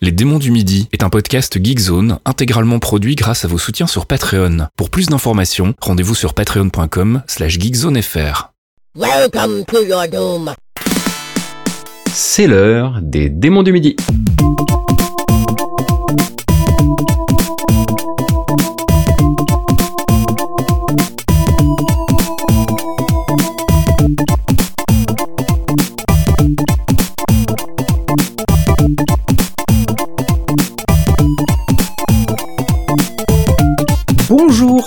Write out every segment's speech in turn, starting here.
Les démons du midi est un podcast Geekzone intégralement produit grâce à vos soutiens sur Patreon. Pour plus d'informations, rendez-vous sur patreon.com slash geekzonefr. Welcome to your doom. C'est l'heure des démons du midi.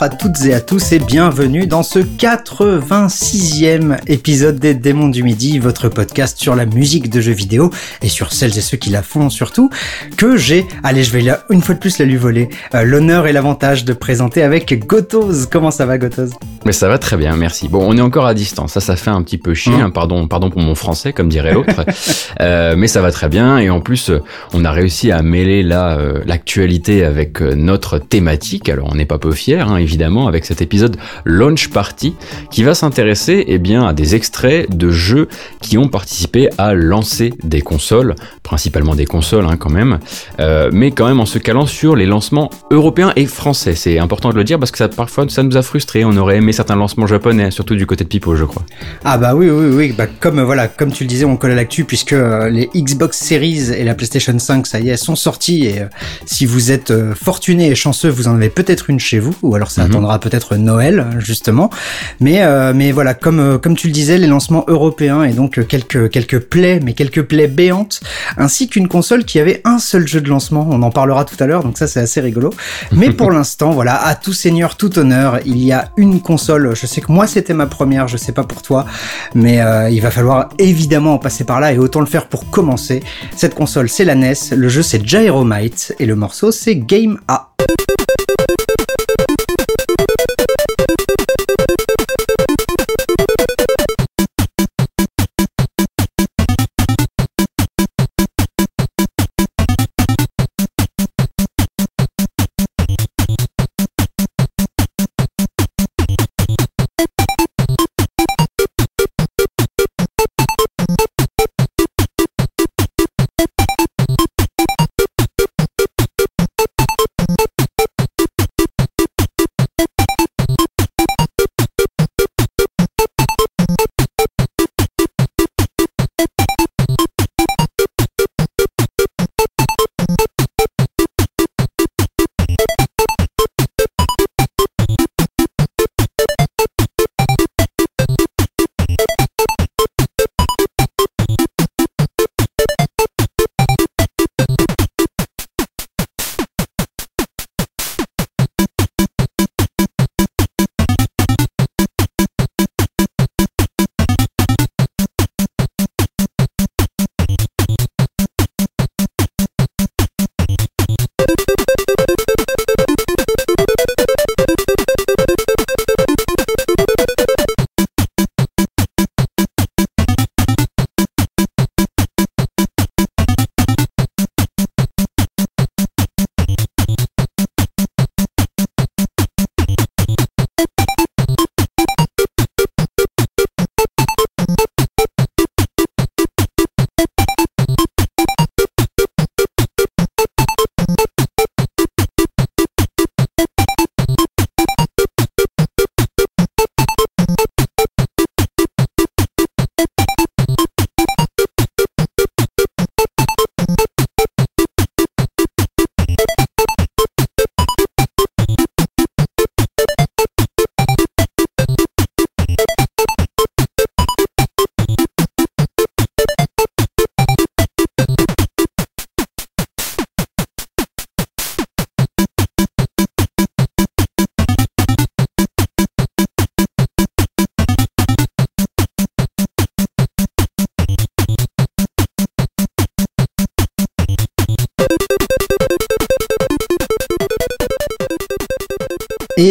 À toutes et à tous et bienvenue dans ce 86e épisode des Démons du Midi, votre podcast sur la musique de jeux vidéo et sur celles et ceux qui la font surtout, que j'ai, allez je vais là, une fois de plus la lui voler, euh, l'honneur et l'avantage de présenter avec Gotoz. Comment ça va Gotoz Mais ça va très bien, merci. Bon, on est encore à distance, ça ça fait un petit peu chier, Mmh. hein, pardon, pardon pour mon français comme dirait l'autre, Euh, mais ça va très bien et en plus euh, on a réussi à mêler là euh, l'actualité avec notre thématique. Alors on n'est pas peu fiers hein, évidemment avec cet épisode Launch Party qui va s'intéresser eh bien à des extraits de jeux qui ont participé à lancer des consoles, principalement des consoles hein, quand même, euh, mais quand même en se calant sur les lancements européens et français. C'est important de le dire parce que ça parfois ça nous a frustrés. On aurait aimé certains lancements japonais, surtout du côté de Pipo, je crois. Ah bah oui oui oui, bah comme euh, voilà, comme tu le disais, on colle à l'actu puisque euh, les Xbox Series et la PlayStation 5, ça y est, sont sortis et si vous êtes euh, fortuné et chanceux, vous en avez peut-être une chez vous ou alors ça Mhm. attendra peut-être Noël justement. Mais euh, mais voilà, comme euh, comme tu le disais, les lancements européens et donc euh, quelques quelques plaies, mais quelques plaies béantes, ainsi qu'une console qui avait un seul jeu de lancement. On en parlera tout à l'heure, donc ça c'est assez rigolo. Mais pour l'instant, voilà, à tout seigneur, tout honneur, il y a une console. Je sais que moi c'était ma première, je sais pas pour toi, mais euh, il va falloir évidemment en passer par là et autant le faire pour commencer. Cette console c'est la NES, le jeu c'est Gyromite et le morceau c'est Game A.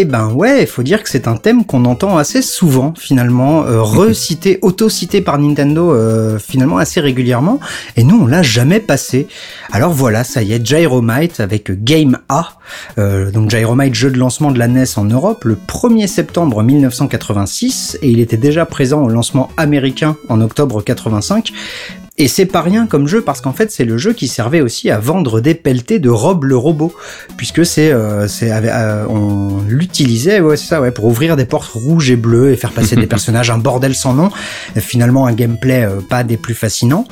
Et ben ouais, il faut dire que c'est un thème qu'on entend assez souvent finalement, euh, recité, auto-cité par Nintendo euh, finalement assez régulièrement, et nous on l'a jamais passé. Alors voilà, ça y est, Gyromite avec Game A, euh, donc Gyromite jeu de lancement de la NES en Europe le 1er septembre 1986, et il était déjà présent au lancement américain en octobre 85. Et c'est pas rien comme jeu parce qu'en fait c'est le jeu qui servait aussi à vendre des pelletés de Rob le robot, puisque c'est euh, c'est euh, on l'utilisait ouais c'est ça ouais pour ouvrir des portes rouges et bleues et faire passer des personnages un bordel sans nom. finalement un gameplay euh, pas des plus fascinants.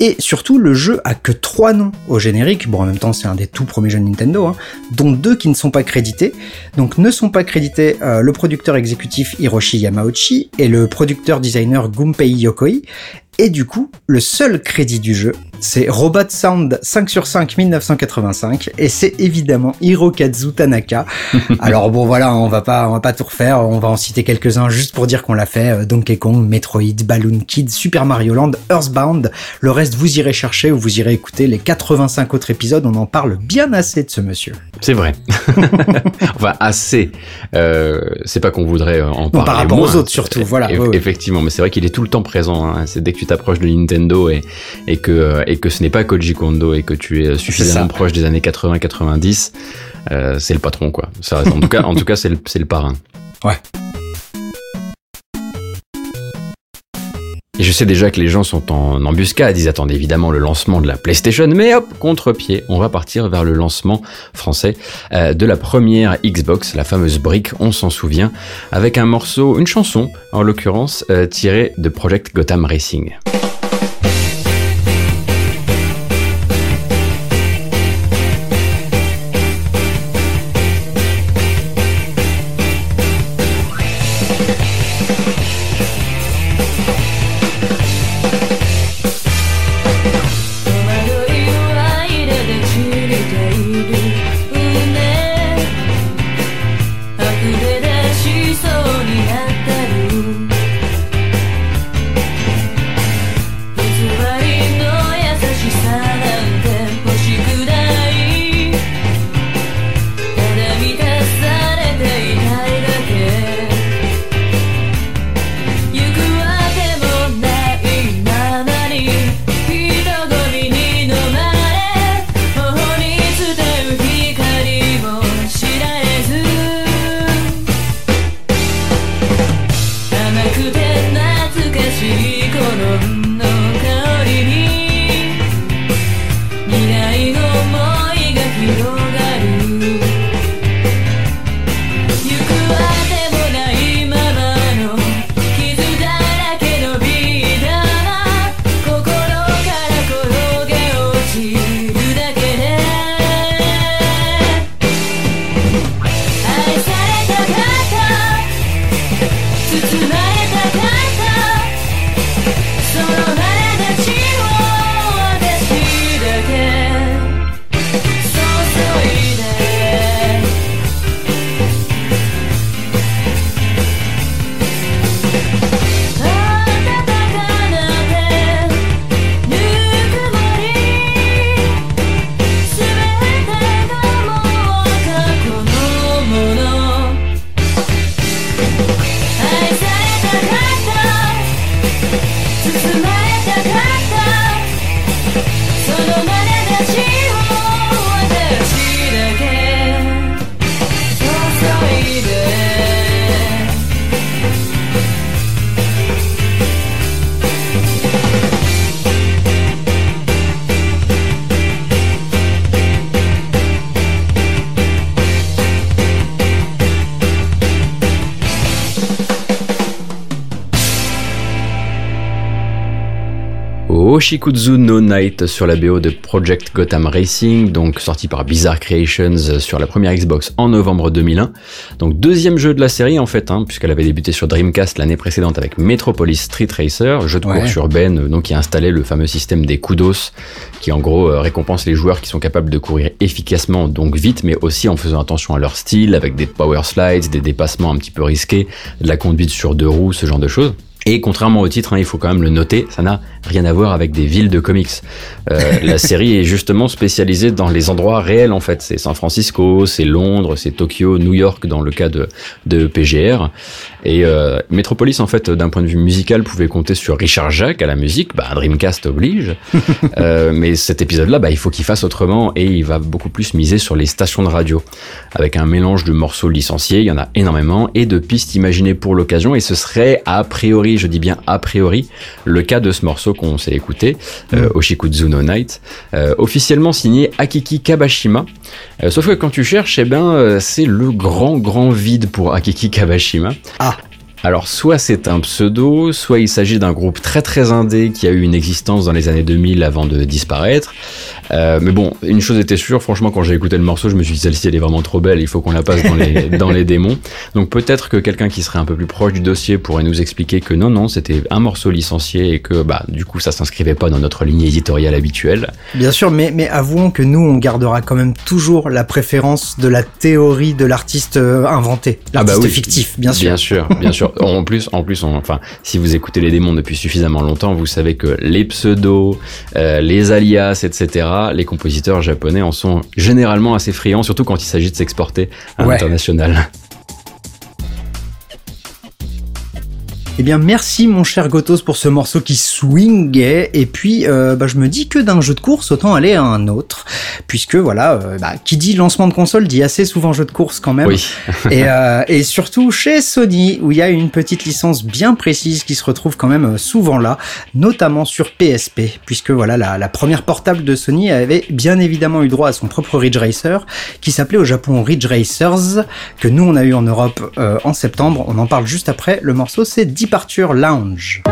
Et surtout le jeu a que trois noms au générique. Bon en même temps c'est un des tout premiers jeux Nintendo, hein, dont deux qui ne sont pas crédités. Donc ne sont pas crédités le producteur exécutif Hiroshi Yamauchi et le producteur designer Gunpei Yokoi. Et du coup, le seul crédit du jeu, c'est Robot Sound 5 sur 5 1985 et c'est évidemment Hirokazu Tanaka. Alors bon voilà, on va pas on va pas tout refaire, on va en citer quelques-uns juste pour dire qu'on l'a fait euh, Donkey Kong, Metroid, Balloon Kid, Super Mario Land, Earthbound. Le reste vous irez chercher ou vous irez écouter les 85 autres épisodes, on en parle bien assez de ce monsieur. C'est vrai. enfin assez. Euh, c'est pas qu'on voudrait en parler par rapport aux autres surtout, voilà. Effectivement, mais c'est vrai qu'il est tout le temps présent. Hein. C'est dès que tu t'approches de Nintendo et, et que euh, et que ce n'est pas Koji Kondo et que tu es suffisamment proche des années 80-90, euh, c'est le patron quoi. Ça, en tout cas, en tout cas, c'est le, le parrain. Ouais. Et je sais déjà que les gens sont en embuscade, ils attendent évidemment le lancement de la PlayStation, mais hop, contre-pied, on va partir vers le lancement français euh, de la première Xbox, la fameuse brique, on s'en souvient, avec un morceau, une chanson en l'occurrence, euh, tirée de Project Gotham Racing. Oshikudzu No Night sur la BO de Project Gotham Racing, donc sorti par Bizarre Creations sur la première Xbox en novembre 2001. Donc deuxième jeu de la série en fait, hein, puisqu'elle avait débuté sur Dreamcast l'année précédente avec Metropolis Street Racer, jeu de course urbaine donc qui a installé le fameux système des kudos, qui en gros euh, récompense les joueurs qui sont capables de courir efficacement, donc vite, mais aussi en faisant attention à leur style, avec des power slides, des dépassements un petit peu risqués, de la conduite sur deux roues, ce genre de choses. Et contrairement au titre, hein, il faut quand même le noter, ça n'a rien à voir avec des villes de comics. Euh, la série est justement spécialisée dans les endroits réels en fait. C'est San Francisco, c'est Londres, c'est Tokyo, New York dans le cas de, de PGR. Et euh, Metropolis en fait, d'un point de vue musical, pouvait compter sur Richard Jacques à la musique. Bah, Dreamcast oblige. euh, mais cet épisode-là, bah, il faut qu'il fasse autrement et il va beaucoup plus miser sur les stations de radio, avec un mélange de morceaux licenciés, il y en a énormément, et de pistes imaginées pour l'occasion. Et ce serait a priori je dis bien a priori, le cas de ce morceau qu'on s'est écouté, euh, Oshikudzu no Night, euh, officiellement signé Akiki Kabashima. Euh, sauf que quand tu cherches, eh ben, euh, c'est le grand grand vide pour Akiki Kabashima. Ah. Alors soit c'est un pseudo, soit il s'agit d'un groupe très très indé qui a eu une existence dans les années 2000 avant de disparaître. Euh, mais bon, une chose était sûre, franchement quand j'ai écouté le morceau, je me suis dit celle-ci elle est vraiment trop belle, il faut qu'on la passe dans les, dans les démons. Donc peut-être que quelqu'un qui serait un peu plus proche du dossier pourrait nous expliquer que non non, c'était un morceau licencié et que bah du coup ça s'inscrivait pas dans notre ligne éditoriale habituelle. Bien sûr, mais, mais avouons que nous, on gardera quand même toujours la préférence de la théorie de l'artiste euh, inventé, Ah bah l'artiste oui. fictif, bien sûr. Bien sûr, bien sûr. En plus, en plus, on- enfin, si vous écoutez les démons depuis suffisamment longtemps, vous savez que les pseudos, euh, les alias, etc., les compositeurs japonais en sont généralement assez friands, surtout quand il s'agit de s'exporter à Ouais. l'international. Eh bien, merci mon cher Gotos pour ce morceau qui swingait. Et puis, euh, bah, je me dis que d'un jeu de course, autant aller à un autre. Puisque, voilà, euh, bah, qui dit lancement de console dit assez souvent jeu de course quand même. Oui. et, euh, et surtout chez Sony, où il y a une petite licence bien précise qui se retrouve quand même euh, souvent là, notamment sur PSP. Puisque, voilà, la, la première portable de Sony avait bien évidemment eu droit à son propre Ridge Racer, qui s'appelait au Japon Ridge Racers, que nous on a eu en Europe en septembre. On en parle juste après. Le morceau c'est Departure Lounge.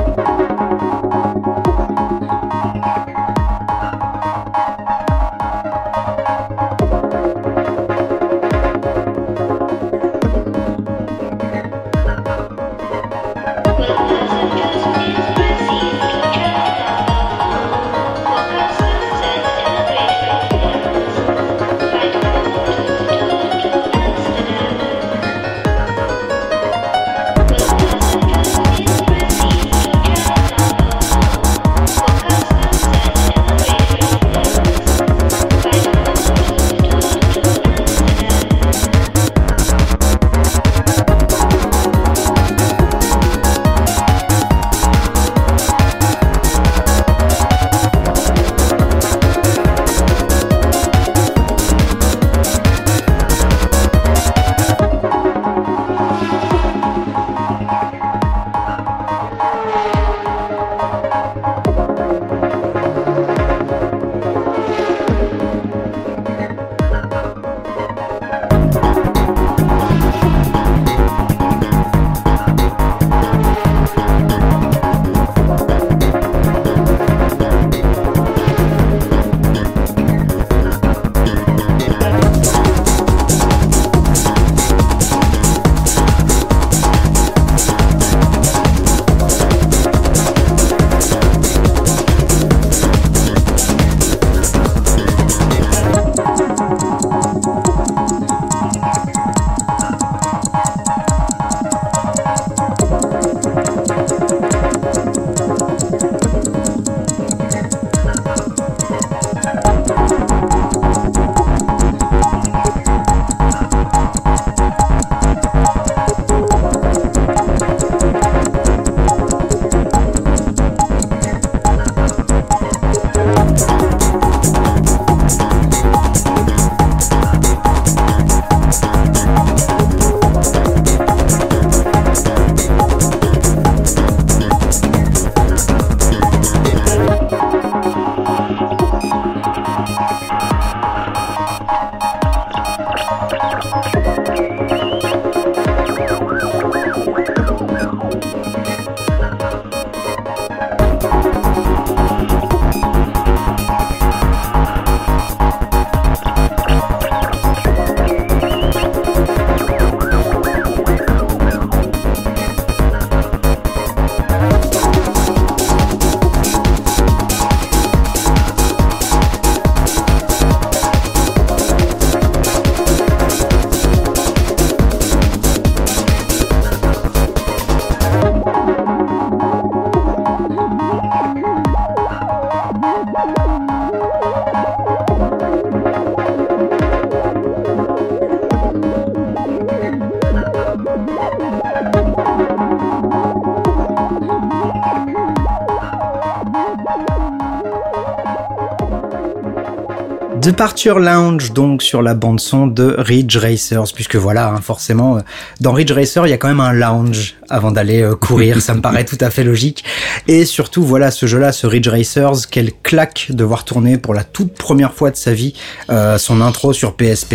Departure Lounge, donc sur la bande son de Ridge Racers, puisque voilà, hein, forcément, euh, dans Ridge Racer, il y a quand même un lounge avant d'aller euh, courir, ça me paraît tout à fait logique. Et surtout, voilà, ce jeu-là, ce Ridge Racers, quelle claque de voir tourner pour la toute première fois de sa vie euh, son intro sur PSP.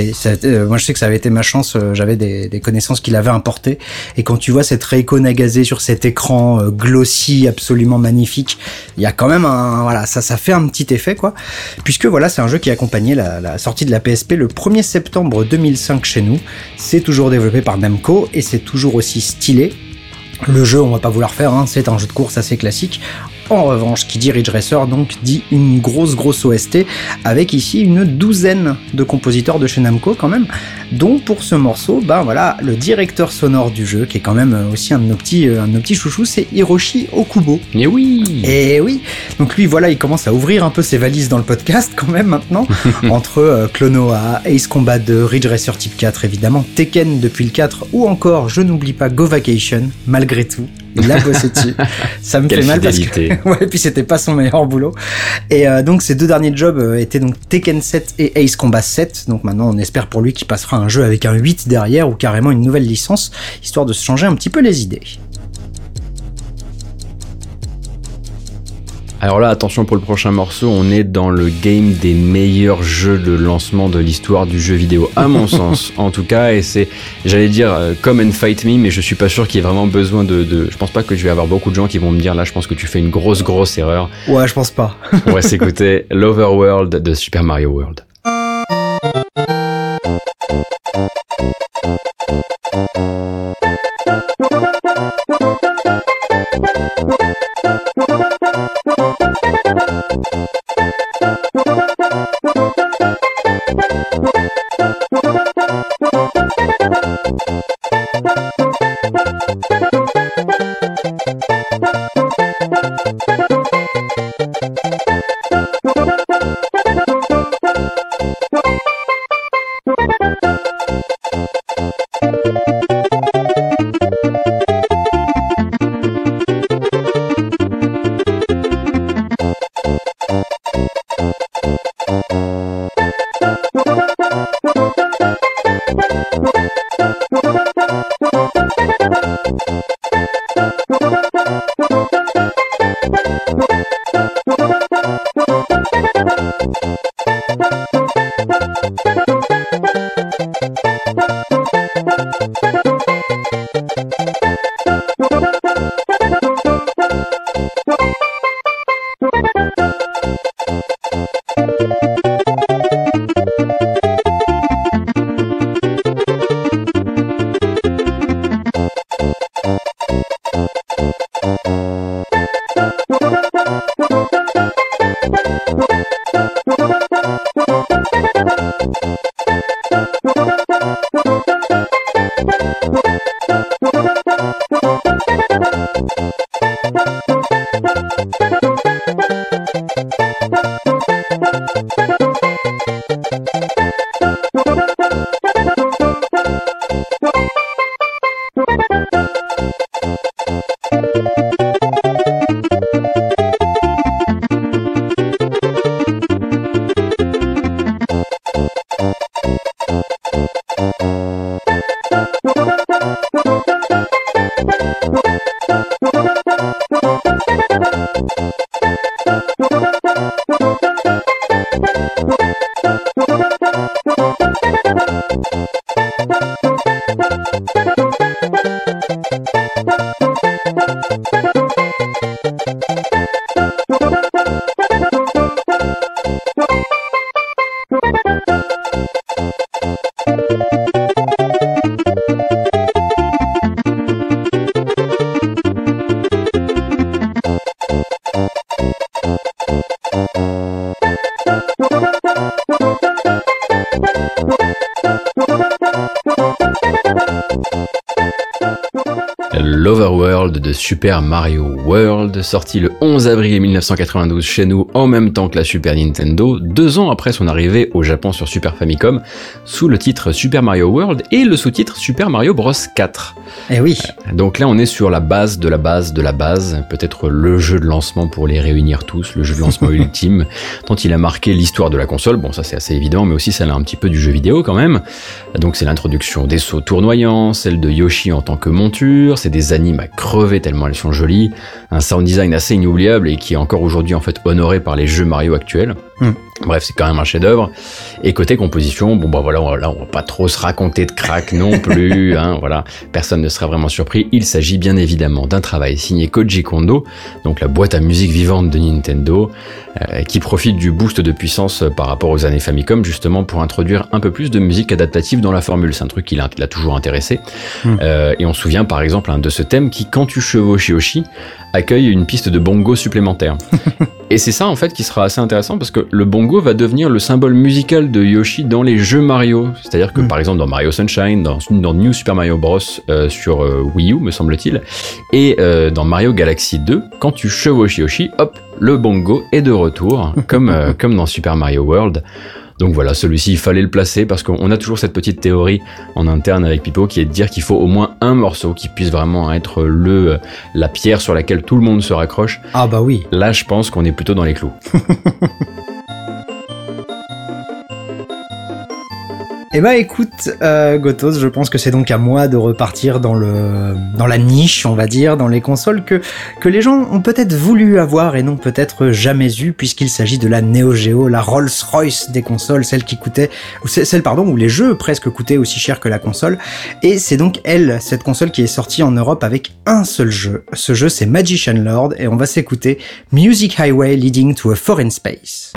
moi, je sais que ça avait été ma chance, j'avais des, connaissances qu'il avait importées, et quand tu vois cette Reiko Nagase sur cet écran glossy, absolument magnifique, il y a quand même un, voilà, ça, ça fait un petit effet, quoi, puisque voilà, c'est un jeu qui accompagne la, sortie de la PSP le 1er septembre 2005 chez nous. C'est toujours développé par Namco et c'est toujours aussi stylé. Le jeu, on va pas vouloir faire, hein, c'est un jeu de course assez classique. En revanche, qui dit Ridge Racer donc dit une grosse grosse OST avec ici une douzaine de compositeurs de chez Namco quand même. Donc pour ce morceau, bah voilà, le directeur sonore du jeu qui est quand même aussi un de nos petits euh, un de nos petits chouchous, c'est Hiroshi Okubo. Et oui. Et oui. Donc lui voilà, il commence à ouvrir un peu ses valises dans le podcast quand même maintenant entre euh, Clonoa, Ace Combat 2, Ridge Racer Type 4 évidemment, Tekken depuis le 4 ou encore je n'oublie pas Go Vacation malgré tout il a bossé dessus. Ça me fait mal parce que ouais, puis c'était pas son meilleur boulot. Et euh, donc ces deux derniers jobs euh, étaient donc Tekken 7 et Ace Combat 7. Donc maintenant on espère pour lui qu'il passera un jeu avec un 8 derrière ou carrément une nouvelle licence, histoire de se changer un petit peu les idées. Alors là, attention pour le prochain morceau, on est dans le game des meilleurs jeux de lancement de l'histoire du jeu vidéo, à mon sens, en tout cas, et c'est, j'allais dire, euh, come and fight me, mais je suis pas sûr qu'il y ait vraiment besoin de, de, je pense pas que je vais avoir beaucoup de gens qui vont me dire, là, je pense que tu fais une grosse, grosse erreur. Ouais, je pense pas. on va s'écouter L'Overworld de Super Mario World. Super Mario World, sorti le 11 avril 1992 chez nous en même temps que la Super Nintendo, deux ans après son arrivée au Japon sur Super Famicom, sous le titre Super Mario World et le sous-titre Super Mario Bros 4. Eh oui. Donc là on est sur la base de la base de la base, peut-être le jeu de lancement pour les réunir tous, le jeu de lancement ultime, dont il a marqué l'histoire de la console, bon ça c'est assez évident, mais aussi celle un petit peu du jeu vidéo quand même. Donc c'est l'introduction des sauts tournoyants, celle de Yoshi en tant que monture, c'est des animes à crever tellement elles sont jolies, un sound design assez inoubliable et qui est encore aujourd'hui en fait honoré par les jeux Mario actuels. Hmm. Bref, c'est quand même un chef-d'œuvre. Et côté composition, bon bah voilà, là on va pas trop se raconter de crack non plus, hein, voilà, personne ne sera vraiment surpris. Il s'agit bien évidemment d'un travail signé Koji Kondo, donc la boîte à musique vivante de Nintendo, euh, qui profite du boost de puissance par rapport aux années Famicom justement pour introduire un peu plus de musique adaptative dans la formule. C'est un truc qui l'a toujours intéressé. Hmm. Euh, et on se souvient par exemple hein, de ce thème qui, quand tu chevauches Yoshi, accueille une piste de bongo supplémentaire. Et c'est ça en fait qui sera assez intéressant parce que le bongo va devenir le symbole musical de Yoshi dans les jeux Mario. C'est-à-dire que Mm. par exemple dans Mario Sunshine, dans, dans New Super Mario Bros euh, sur euh, Wii U me semble-t-il, et euh, dans Mario Galaxy 2, quand tu chevauches Yoshi, hop, le bongo est de retour, comme, euh, comme dans Super Mario World. Donc voilà, celui-ci, il fallait le placer parce qu'on a toujours cette petite théorie en interne avec Pipo qui est de dire qu'il faut au moins un morceau qui puisse vraiment être le, euh, la pierre sur laquelle tout le monde se raccroche. Ah bah oui. Là, je pense qu'on est plutôt dans les clous. Eh bah écoute, euh, Gotos, je pense que c'est donc à moi de repartir dans le dans la niche, on va dire, dans les consoles que que les gens ont peut-être voulu avoir et n'ont peut-être jamais eu, puisqu'il s'agit de la Neo Geo, la Rolls-Royce des consoles, celle qui coûtait, ou celle pardon, où les jeux presque coûtaient aussi cher que la console. Et c'est donc elle, cette console qui est sortie en Europe avec un seul jeu. Ce jeu, c'est Magician Lord, et on va s'écouter Music Highway Leading to a Foreign Space.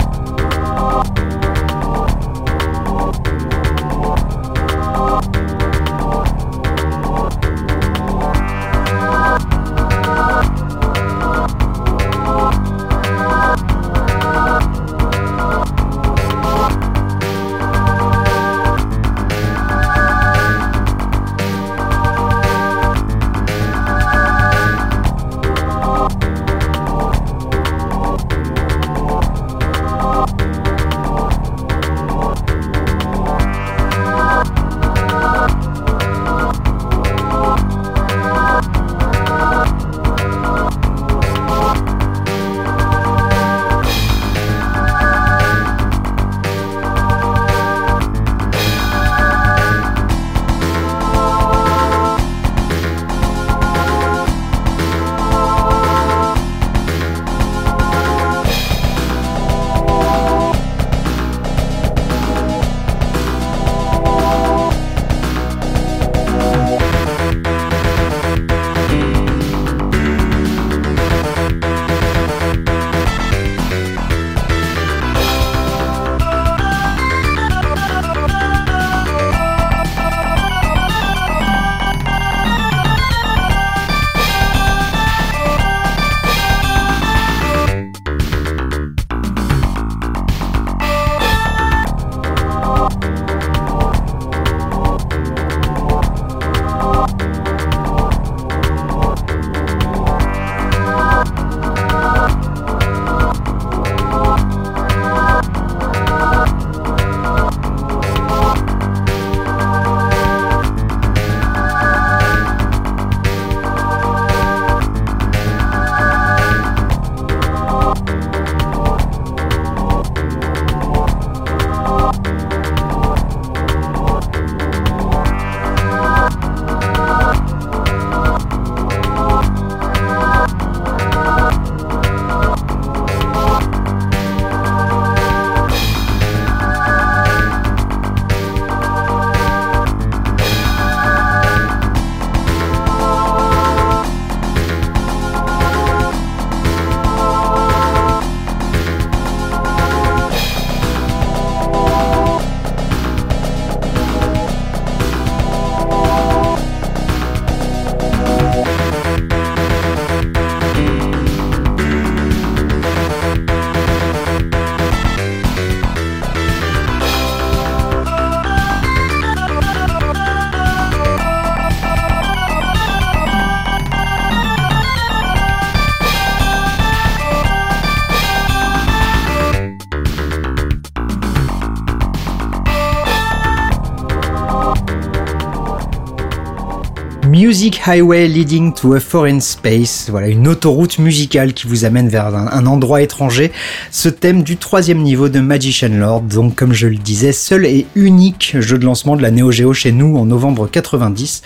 Music Highway Leading to a Foreign Space. Voilà, une autoroute musicale qui vous amène vers un, endroit étranger. Ce thème du troisième niveau de Magician Lord. Donc, comme je le disais, seul et unique jeu de lancement de la Neo Geo chez nous en novembre 90.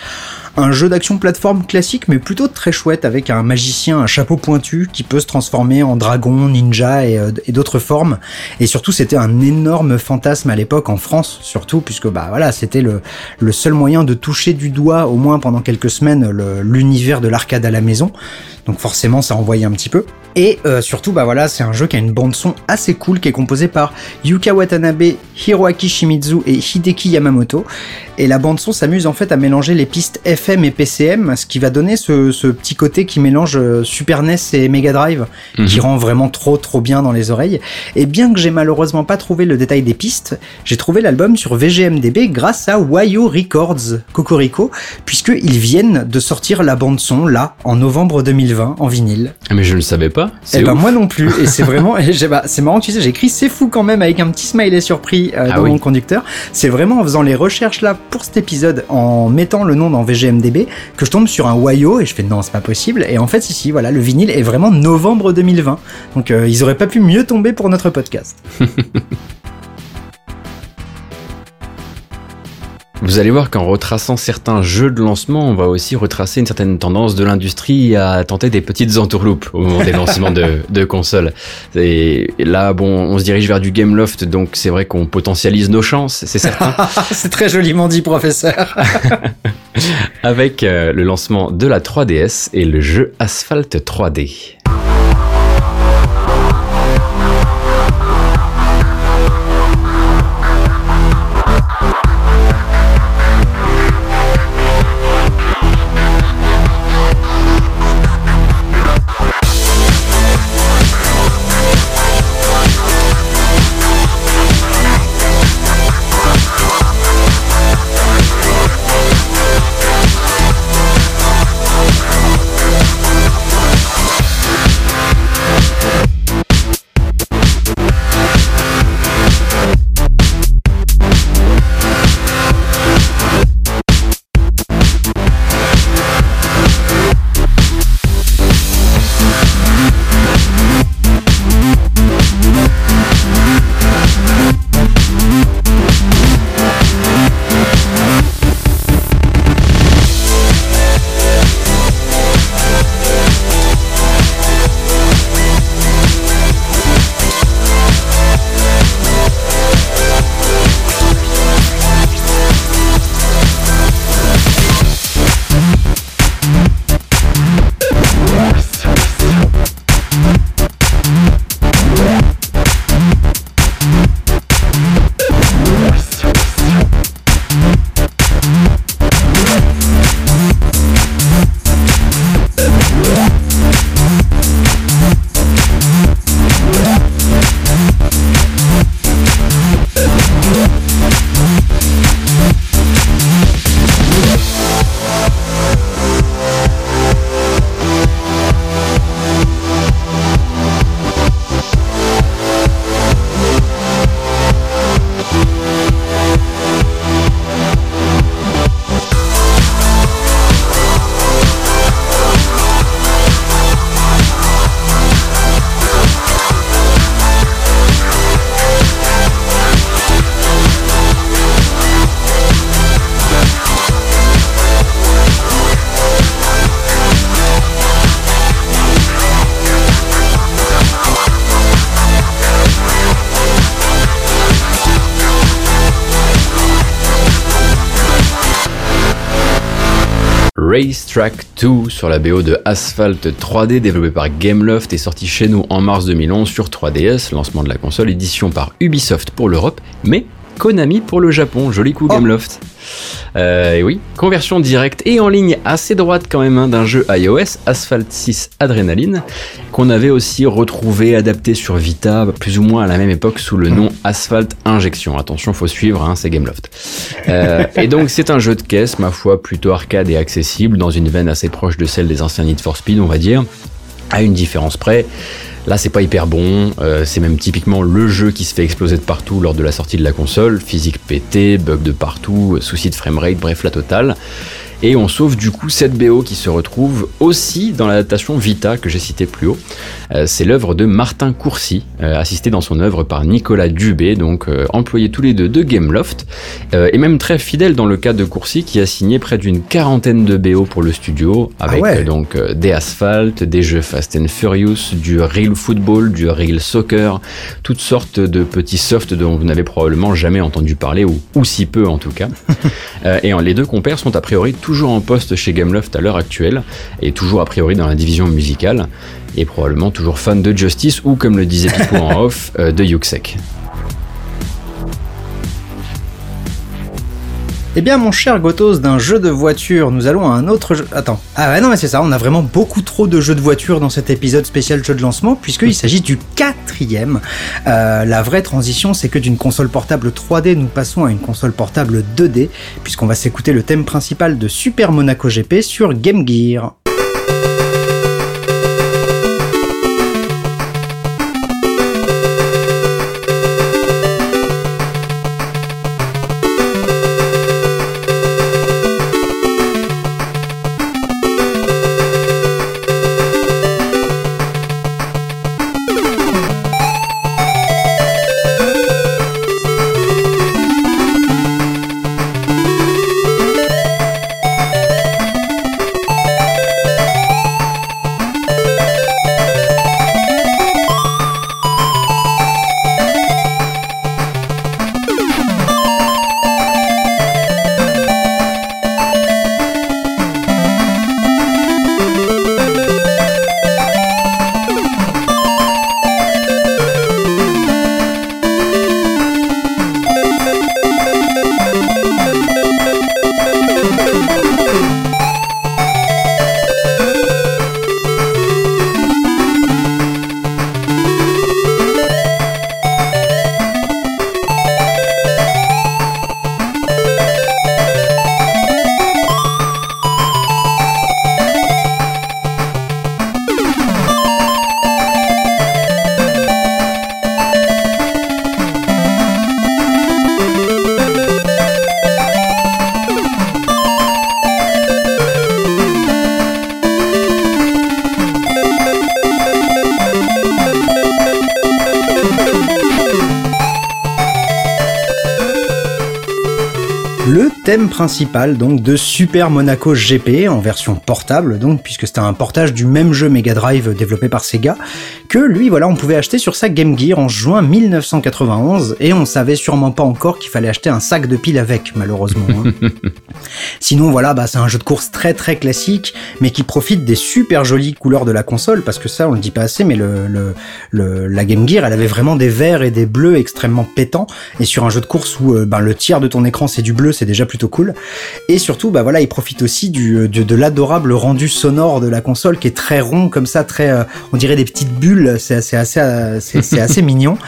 Un jeu d'action plateforme classique, mais plutôt très chouette avec un magicien à chapeau pointu qui peut se transformer en dragon, ninja et, euh, d'autres formes. Et surtout, c'était un énorme fantasme à l'époque en France, surtout puisque bah voilà, c'était le, seul moyen de toucher du doigt, au moins pendant quelques semaines, l'univers de l'arcade à la maison. Donc forcément, ça envoyait un petit peu. Et euh, surtout, bah voilà, c'est un jeu qui a une bande son assez cool, qui est composée par Yuka Watanabe, Hiroaki Shimizu et Hideki Yamamoto. Et la bande son s'amuse en fait à mélanger les pistes FM et PCM, ce qui va donner ce, ce petit côté qui mélange euh, Super NES et Mega Drive, qui rend vraiment trop trop bien dans les oreilles. Et bien que j'ai malheureusement pas trouvé le détail des pistes, j'ai trouvé l'album sur VGMDB grâce à Wayo Records Cocorico, puisqu'ils viennent de sortir la bande son là, en novembre 2020, en vinyle. Ah, Mais je ne le savais pas. Eh ben ouf. moi non plus, et c'est vraiment, j'ai- bah, c'est marrant, tu sais, j'ai écrit c'est fou quand même avec un petit smiley surpris euh, Ah dans oui. mon conducteur. C'est vraiment en faisant les recherches là pour cet épisode, en mettant le nom dans VGMDB, que je tombe sur un Wayo et je fais non c'est pas possible. Et en fait ici voilà, le vinyle est vraiment novembre 2020, donc euh, ils auraient pas pu mieux tomber pour notre podcast. Vous allez voir qu'en retraçant certains jeux de lancement, on va aussi retracer une certaine tendance de l'industrie à tenter des petites entourloupes au moment des lancements de, de consoles. Et là, bon, on se dirige vers du Gameloft, donc c'est vrai qu'on potentialise nos chances, c'est certain, c'est très joliment dit professeur. avec euh, le lancement de la 3DS et le jeu Asphalt 3D. 2 sur la BO de Asphalt 3D développé par Gameloft et sorti chez nous en mars 2011 sur 3DS, lancement de la console, édition par Ubisoft pour l'Europe, mais Konami pour le Japon, joli coup Oh. Gameloft. Euh, et oui, conversion directe et en ligne assez droite quand même hein, d'un jeu iOS, Asphalt 6 Adrenaline, qu'on avait aussi retrouvé adapté sur Vita plus ou moins à la même époque sous le nom Asphalt Injection. Attention, faut suivre, hein, c'est Gameloft. Euh, et donc c'est un jeu de caisse, ma foi, plutôt arcade et accessible, dans une veine assez proche de celle des anciens Need for Speed, on va dire, à une différence près. Là, c'est pas hyper bon. euh, c'est même typiquement le jeu qui se fait exploser de partout lors de la sortie de la console. Physique pétée, bug de partout, soucis de framerate, bref, la totale. Et on sauve du coup cette BO qui se retrouve aussi dans l'adaptation Vita que j'ai citée plus haut. Euh, c'est l'œuvre de Martin Courcy, euh, assisté dans son œuvre par Nicolas Dubé, donc euh, employé tous les deux de Gameloft, et même très fidèle dans le cas de Courcy qui a signé près d'une quarantaine de BO pour le studio, Ah avec donc des Asphalt, des jeux Fast and Furious, du Real Football, du Real Soccer, toutes sortes de petits softs dont vous n'avez probablement jamais entendu parler, ou, ou si peu en tout cas. Euh, et les deux compères sont a priori toujours en poste chez Gameloft à l'heure actuelle, et toujours a priori dans la division musicale, et probablement toujours fans de Justice, ou comme le disait Pipo en off, euh, de Yuxek. Eh bien, mon cher Gotos, d'un jeu de voiture, nous allons à un autre jeu. Attends. Ah ouais, non, mais c'est ça, on a vraiment beaucoup trop de jeux de voiture dans cet épisode spécial jeu de lancement, puisqu'il s'agit du quatrième. Euh, la vraie transition, c'est que d'une console portable 3D, nous passons à une console portable 2D, puisqu'on va s'écouter le thème principal de Super Monaco GP sur Game Gear. Principal donc de Super Monaco GP en version portable donc puisque c'était un portage du même jeu Mega Drive développé par Sega que lui voilà on pouvait acheter sur sa Game Gear en juin 1991 et on savait sûrement pas encore qu'il fallait acheter un sac de piles avec malheureusement. hein. Sinon voilà bah c'est un jeu de course très très classique mais qui profite des super jolies couleurs de la console parce que ça on le dit pas assez mais le, le, le- la Game Gear elle avait vraiment des verts et des bleus extrêmement pétants. Et sur un jeu de course où euh, ben, le tiers de ton écran c'est du bleu c'est déjà plutôt cool. Et surtout bah voilà il profite aussi du, euh, de, l'adorable rendu sonore de la console qui est très rond comme ça très euh, on dirait des petites bulles. C'est assez assez c'est c'est assez mignon.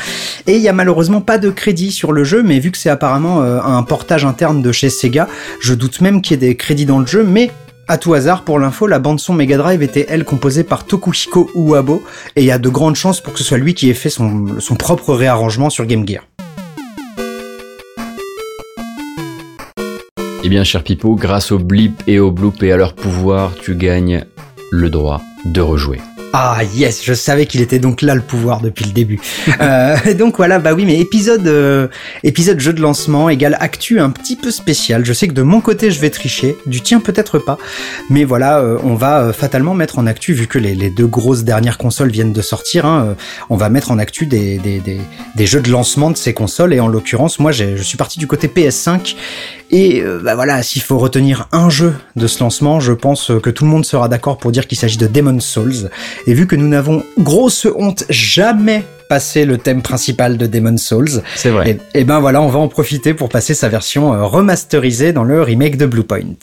Et il y a malheureusement pas de crédit sur le jeu mais vu que c'est apparemment euh, un portage interne de chez Sega je doute même des crédits dans le jeu mais à tout hasard, pour l'info, la bande son Mega Drive était elle composée par Tokuhiko Uwabo, et il y a de grandes chances pour que ce soit lui qui ait fait son, son propre réarrangement sur Game Gear. Eh bien, cher Pipo, grâce au blip et au bloop et à leur pouvoir, tu gagnes le droit de rejouer. Ah yes, je savais qu'il était donc là le pouvoir depuis le début. euh, donc voilà, bah oui, mais épisode euh, épisode jeu de lancement égale actu un petit peu spécial. Je sais que de mon côté je vais tricher, du tien peut-être pas, mais voilà, euh, on va euh, fatalement mettre en actu vu que les, les deux grosses dernières consoles viennent de sortir. Hein, euh, on va mettre en actu des, des, des, des jeux de lancement de ces consoles et en l'occurrence moi je suis parti du côté PS5 et euh, bah voilà, s'il faut retenir un jeu de ce lancement, je pense que tout le monde sera d'accord pour dire qu'il s'agit de Demon's Souls. Et vu que nous n'avons grosse honte jamais passé le thème principal de Demon's Souls, C'est vrai. et, et ben voilà, on va en profiter pour passer sa version euh, remasterisée dans le remake de Bluepoint.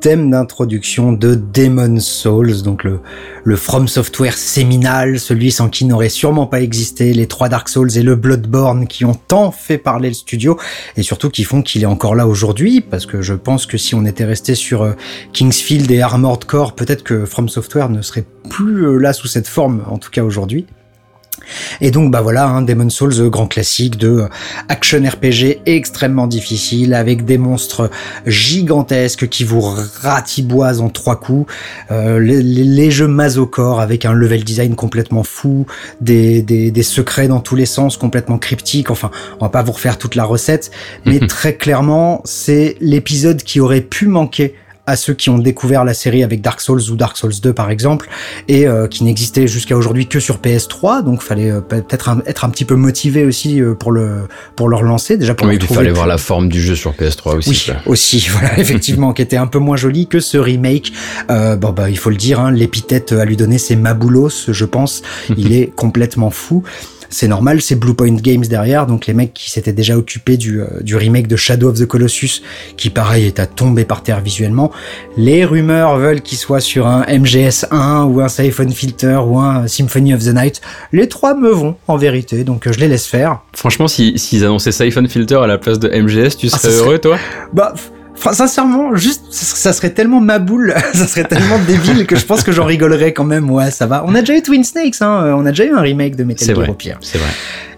Thème d'introduction de Demon Souls, donc le, le From Software séminal, celui sans qui n'aurait sûrement pas existé les trois Dark Souls et le Bloodborne qui ont tant fait parler le studio et surtout qui font qu'il est encore là aujourd'hui parce que je pense que si on était resté sur euh, Kingsfield et Armored Core, peut-être que From Software ne serait plus euh, là sous cette forme, en tout cas aujourd'hui. Et donc bah voilà, hein, Demon Souls, euh, grand classique de euh, action RPG extrêmement difficile avec des monstres gigantesques qui vous ratiboisent en trois coups, euh, les, jeux masocore avec un level design complètement fou, des, des, des, secrets dans tous les sens complètement cryptiques. Enfin, on va pas vous refaire toute la recette, mais très clairement, c'est l'épisode qui aurait pu manquer à ceux qui ont découvert la série avec Dark Souls ou Dark Souls 2 par exemple, et euh, qui n'existait jusqu'à aujourd'hui que sur PS3, donc fallait euh, peut-être être un petit peu motivé aussi euh, pour le pour le relancer déjà pour oui, il fallait voir la forme du jeu sur PS3 aussi. Oui, aussi, voilà, effectivement, qui était un peu moins joli que ce remake. bon bah il faut le dire, hein, l'épithète à lui donner c'est Maboulos, je pense. Il est complètement fou c'est normal, c'est Bluepoint Games derrière, donc les mecs qui s'étaient déjà occupés du, euh, du remake de Shadow of the Colossus, qui pareil est à tomber par terre visuellement. Les rumeurs veulent qu'il soit sur un MGS1 ou un Siphon Filter ou un Symphony of the Night. Les trois me vont en vérité, donc euh, je les laisse faire. Franchement, s'ils si, annonçaient Siphon Filter à la place de MGS, tu ah, serais heureux toi? Bah Enfin, sincèrement, juste, ça serait tellement ma boule, ça serait tellement débile que je pense que j'en rigolerais quand même. Ouais, ça va. On a déjà eu Twin Snakes, hein. On a déjà eu un remake de Metal Gear au pire. C'est vrai.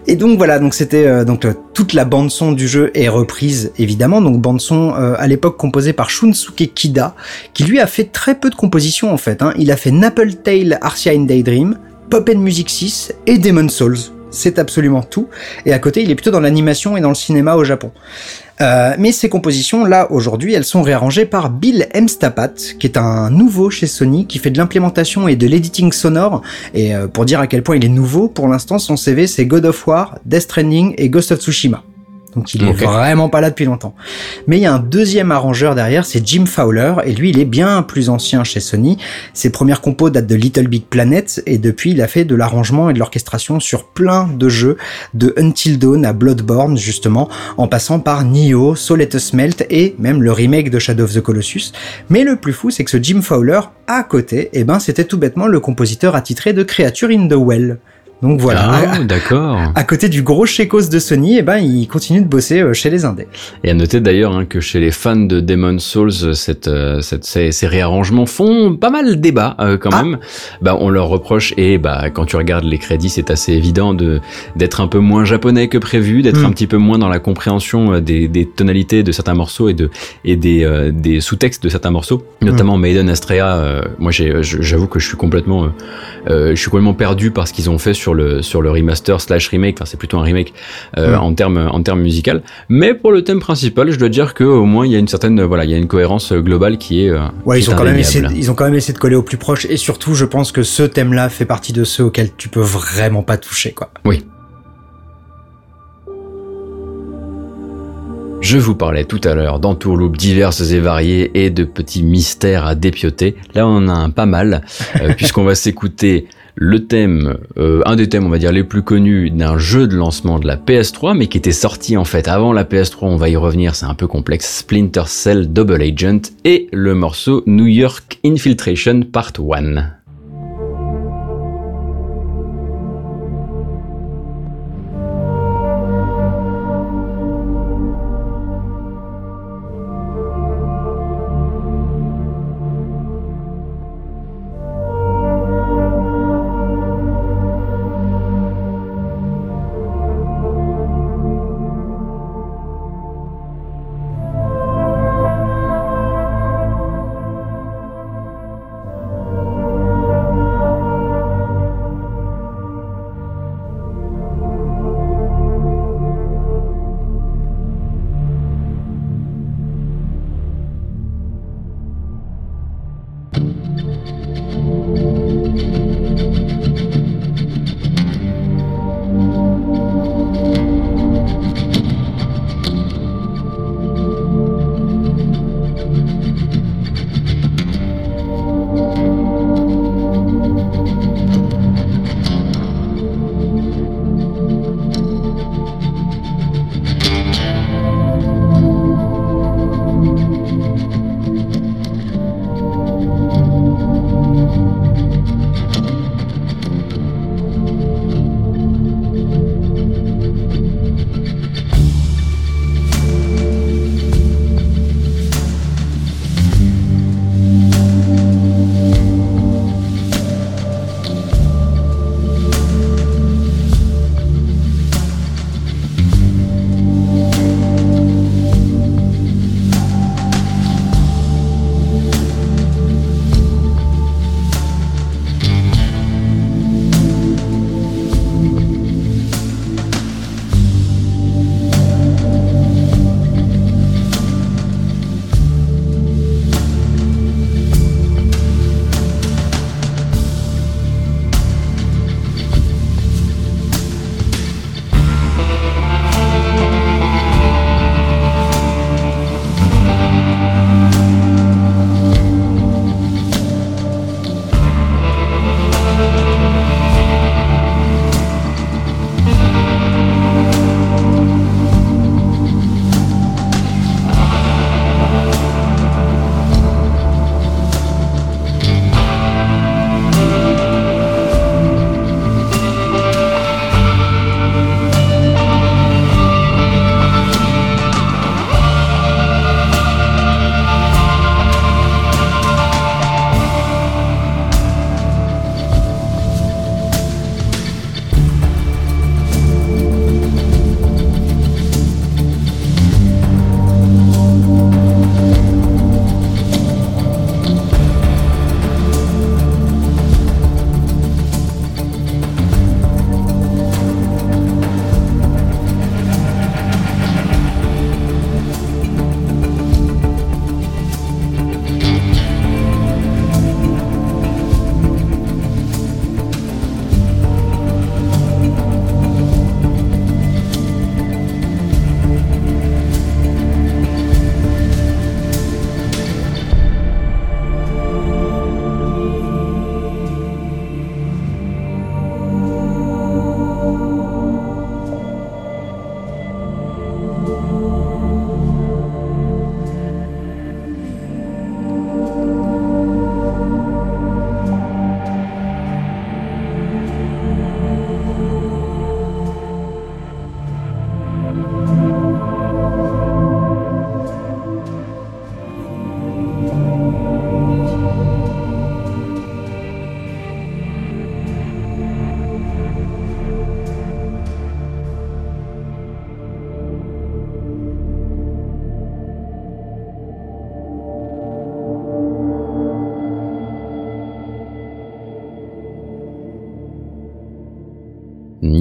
Et donc voilà, donc c'était euh, donc euh, toute la bande son du jeu est reprise évidemment, donc bande son euh, à l'époque composée par Shunsuke Kida, qui lui a fait très peu de compositions en fait. Hein. Il a fait Napple Tale, Arcia in Daydream, Pop and Music 6 et Demon Souls. C'est absolument tout. Et à côté, il est plutôt dans l'animation et dans le cinéma au Japon. Euh, mais ces compositions, là, aujourd'hui, elles sont réarrangées par Bill Emstapat, qui est un nouveau chez Sony, qui fait de l'implémentation et de l'editing sonore. Et euh, pour dire à quel point il est nouveau, pour l'instant, son CV, c'est God of War, Death Stranding et Ghost of Tsushima. Donc il est vraiment pas là depuis longtemps. Mais il y a un deuxième arrangeur derrière, c'est Jim Fowler, et lui il est bien plus ancien chez Sony. Ses premières compos datent de Little Big Planet, et depuis il a fait de l'arrangement et de l'orchestration sur plein de jeux, de Until Dawn à Bloodborne justement, en passant par Nioh, Soul Let Us Melt et même le remake de Shadow of the Colossus. Mais le plus fou c'est que ce Jim Fowler, à côté, eh ben c'était tout bêtement le compositeur attitré de Creature in the Well. Donc voilà. Ah, d'accord. À côté du gros chécos de Sony, eh ben, il continue de bosser euh, chez les indés. Et à noter d'ailleurs hein, que chez les fans de Demon Souls, cette, euh, cette, ces, ces, réarrangements font pas mal débat euh, quand ah. même. Bah, on leur reproche et bah quand tu regardes les crédits, c'est assez évident de d'être un peu moins japonais que prévu, d'être hmm. un petit peu moins dans la compréhension des, des tonalités de certains morceaux et de et des, des sous-textes de certains morceaux, notamment hmm. Maiden Astrea. moi, j'avoue que je suis complètement je suis complètement perdu par ce qu'ils ont fait sur le sur le remaster slash remake. Enfin, c'est plutôt un remake euh, en termes en termes musical. Mais pour le thème principal, je dois dire que au moins il y a une certaine voilà, il y a une cohérence globale qui est. Euh, ouais, ils ont quand même essayé, ils ont quand même essayé de coller au plus proche. Et surtout, je pense que ce thème-là fait partie de ceux auxquels tu peux vraiment pas toucher, quoi. Oui. Je vous parlais tout à l'heure d'entourloupes diverses et variées et de petits mystères à dépioter. Là, on en a un pas mal, euh, puisqu'on va s'écouter le thème, euh, un des thèmes on va dire les plus connus d'un jeu de lancement de la PS3, mais qui était sorti en fait avant la PS3, on va y revenir, c'est un peu complexe, Splinter Cell Double Agent, et le morceau New York Infiltration Part 1.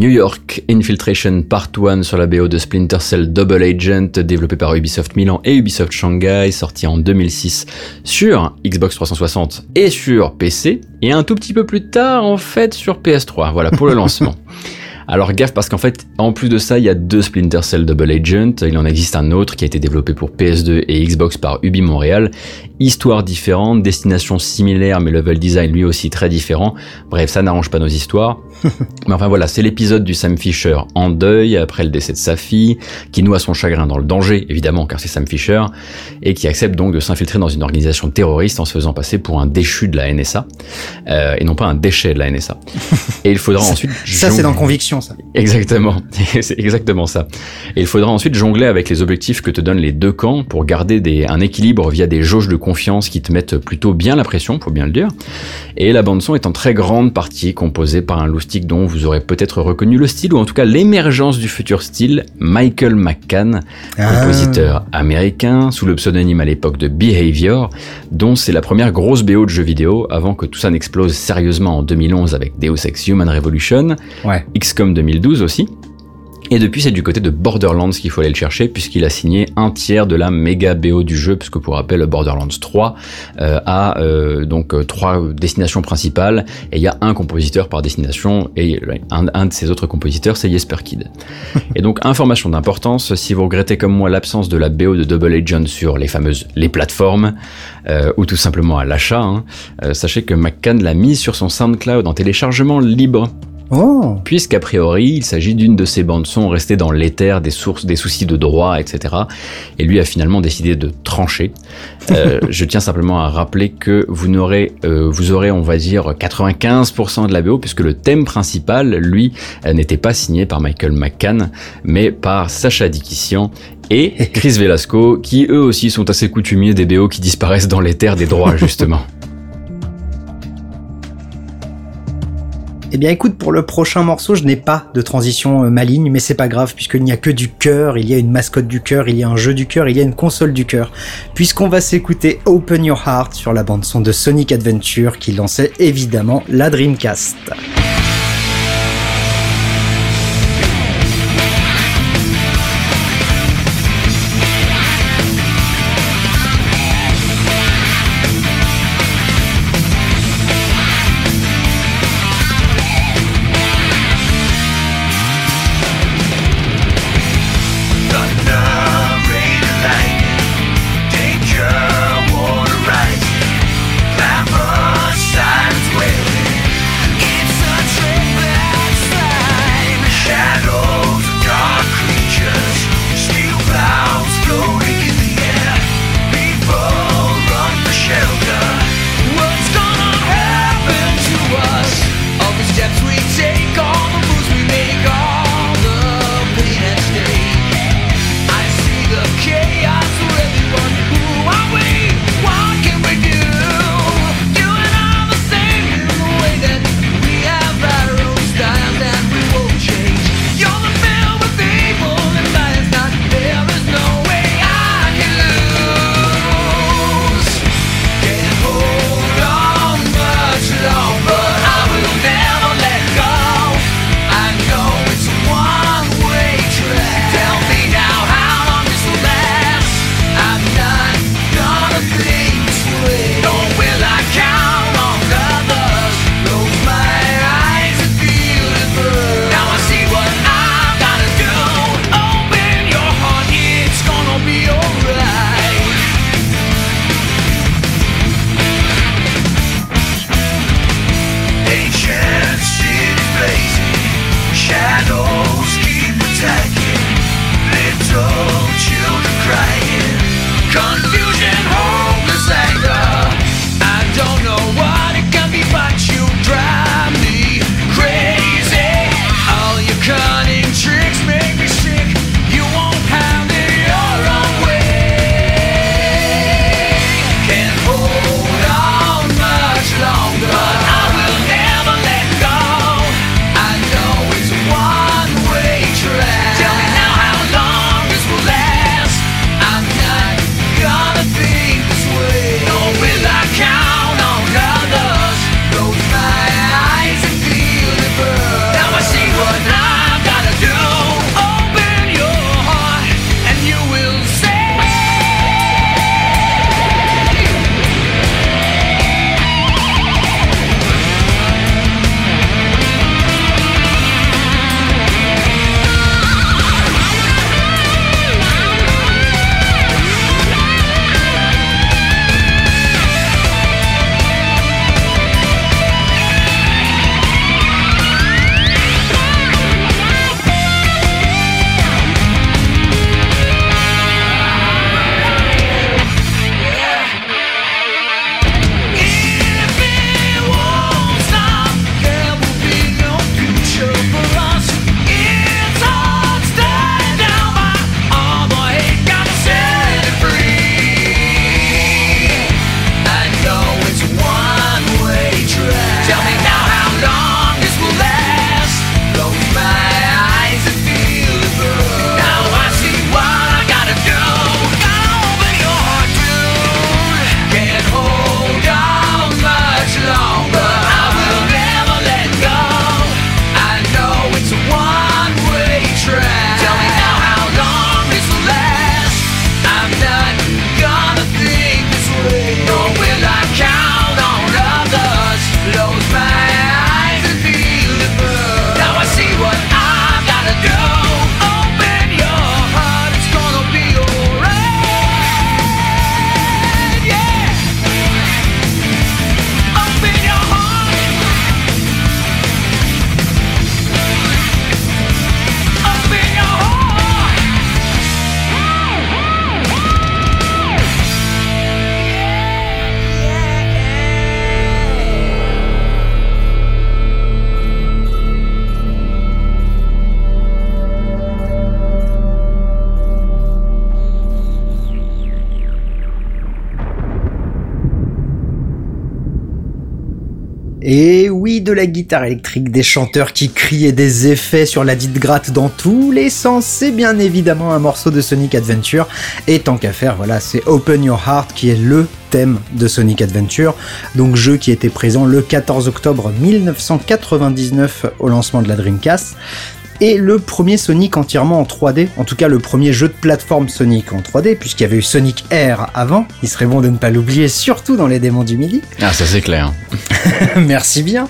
New York Infiltration Part 1 sur la BO de Splinter Cell Double Agent, développé par Ubisoft Milan et Ubisoft Shanghai, sorti en 2006 sur Xbox 360 et sur PC, et un tout petit peu plus tard en fait sur PS3. Voilà pour le lancement. Alors gaffe parce qu'en fait, en plus de ça, il y a deux Splinter Cell Double Agent. Il en existe un autre qui a été développé pour PS2 et Xbox par Ubi Montréal. Histoire différente, destination similaire, mais level design lui aussi très différent. Bref, ça n'arrange pas nos histoires. mais enfin voilà, c'est l'épisode du Sam Fisher en deuil après le décès de sa fille, qui noie son chagrin dans le danger, évidemment, car c'est Sam Fisher, et qui accepte donc de s'infiltrer dans une organisation terroriste en se faisant passer pour un déchu de la NSA, euh, et non pas un déchet de la NSA. Et il faudra ensuite... Ça, c'est dans Conviction, ça. Exactement, c'est exactement ça. Et il faudra ensuite jongler avec les objectifs que te donnent les deux camps pour garder des, un équilibre via des jauges de confiance qui te mettent plutôt bien la pression, faut bien le dire. Et la bande son est en très grande partie composée par un loustic dont vous aurez peut-être reconnu le style ou en tout cas l'émergence du futur style, Michael McCann, Ah. compositeur américain sous le pseudonyme à l'époque de Behavior, dont c'est la première grosse BO de jeu vidéo avant que tout ça n'explose sérieusement en 2011 avec Deus Ex Human Revolution, Ouais. XCOM 2012 aussi. Et depuis, c'est du côté de Borderlands qu'il faut aller le chercher, puisqu'il a signé un tiers de la méga BO du jeu, puisque pour rappel, Borderlands 3 euh, a euh, donc euh, trois destinations principales, et il y a un compositeur par destination, et un, un de ces autres compositeurs, c'est Jesper Kid. et donc, information d'importance, si vous regrettez comme moi l'absence de la BO de Double Agent sur les fameuses les plateformes, euh, ou tout simplement à l'achat, hein, sachez que McCann l'a mise sur son SoundCloud en téléchargement libre Oh. puisqu'a priori il s'agit d'une de ces bandes son restées dans l'éther des sources, des soucis de droit, etc. Et lui a finalement décidé de trancher. Euh, je tiens simplement à rappeler que vous n'aurez, euh, vous aurez, on va dire, 95% de la BO, puisque le thème principal, lui, euh, n'était pas signé par Michael McCann, mais par Sacha Dikisian et Chris Velasco, qui eux aussi sont assez coutumiers des BO qui disparaissent dans l'éther des droits, justement. Eh bien écoute, pour le prochain morceau, je n'ai pas de transition euh, maligne, mais c'est pas grave, puisqu'il n'y a que du cœur, il y a une mascotte du cœur, il y a un jeu du cœur, il y a une console du cœur, puisqu'on va s'écouter Open Your Heart sur la bande son de Sonic Adventure qui lançait évidemment la Dreamcast. Et oui, de la guitare électrique, des chanteurs qui crient et des effets sur la dite gratte dans tous les sens, c'est bien évidemment un morceau de Sonic Adventure. Et tant qu'à faire, voilà, c'est Open Your Heart qui est le thème de Sonic Adventure, donc jeu qui était présent le 14 octobre 1999 au lancement de la Dreamcast et le premier Sonic entièrement en 3D, en tout cas le premier jeu de plateforme Sonic en 3D, puisqu'il y avait eu Sonic Air avant, il serait bon de ne pas l'oublier, surtout dans les démons du midi. Ah ça c'est clair. Merci bien.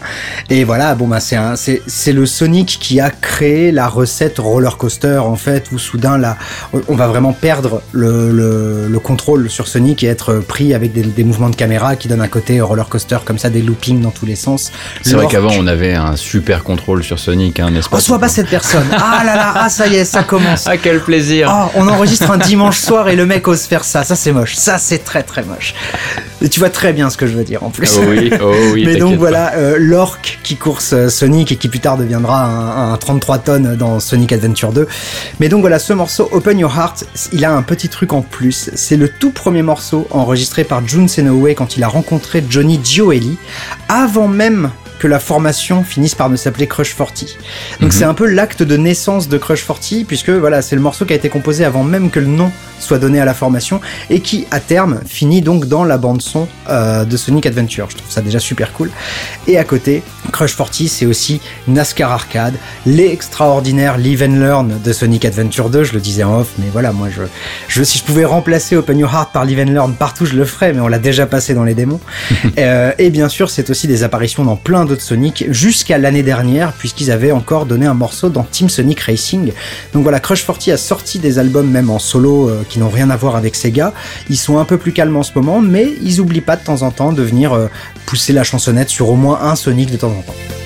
Et voilà, bon bah c'est c'est le Sonic qui a créé la recette roller coaster en fait, où soudain là, on va vraiment perdre le, le, le contrôle sur Sonic et être pris avec des, des, mouvements de caméra qui donnent un côté roller coaster comme ça, des loopings dans tous les sens. C'est vrai qu'avant on avait un super contrôle sur Sonic, hein, n'est-ce pas? Oh, sois pas cette personne. Ah là là, ah ça y est, ça commence. Ah quel plaisir. Oh, on enregistre un dimanche soir et le mec ose faire ça. Ça c'est moche. Ça c'est très très moche. Et tu vois très bien ce que je veux dire en plus. Oh oui, oh oui. Mais donc voilà, euh, l'orque qui course Sonic et qui plus tard deviendra un, un, 33 tonnes dans Sonic Adventure 2. Mais donc voilà, ce morceau Open Your Heart, il a un petit truc en plus. C'est le tout premier morceau enregistré par Jun Senoue quand il a rencontré Johnny Gioeli, avant même que la formation finisse par ne s'appeler Crush 40. Donc mm -hmm. c'est un peu l'acte de naissance de Crush 40 puisque voilà, c'est le morceau qui a été composé avant même que le nom soit donné à la formation et qui à terme finit donc dans la bande son euh, de Sonic Adventure. Je trouve ça déjà super cool. Et à côté, Crush 40 c'est aussi NASCAR Arcade, l'extraordinaire Live and Learn de Sonic Adventure 2, je le disais en off, mais voilà, moi je, je si je pouvais remplacer Open Your Heart par Live and Learn partout, je le ferais, mais on l'a déjà passé dans les démons. euh, et bien sûr, c'est aussi des apparitions dans plein d'autres Sonic jusqu'à l'année dernière, puisqu'ils avaient encore donné un morceau dans Team Sonic Racing. Donc voilà, Crush 40 a sorti des albums même en solo euh, qui n'ont rien à voir avec Sega. Ils sont un peu plus calmes en ce moment, mais ils oublient pas de temps en temps de venir euh, pousser la chansonnette sur au moins un Sonic de temps en temps.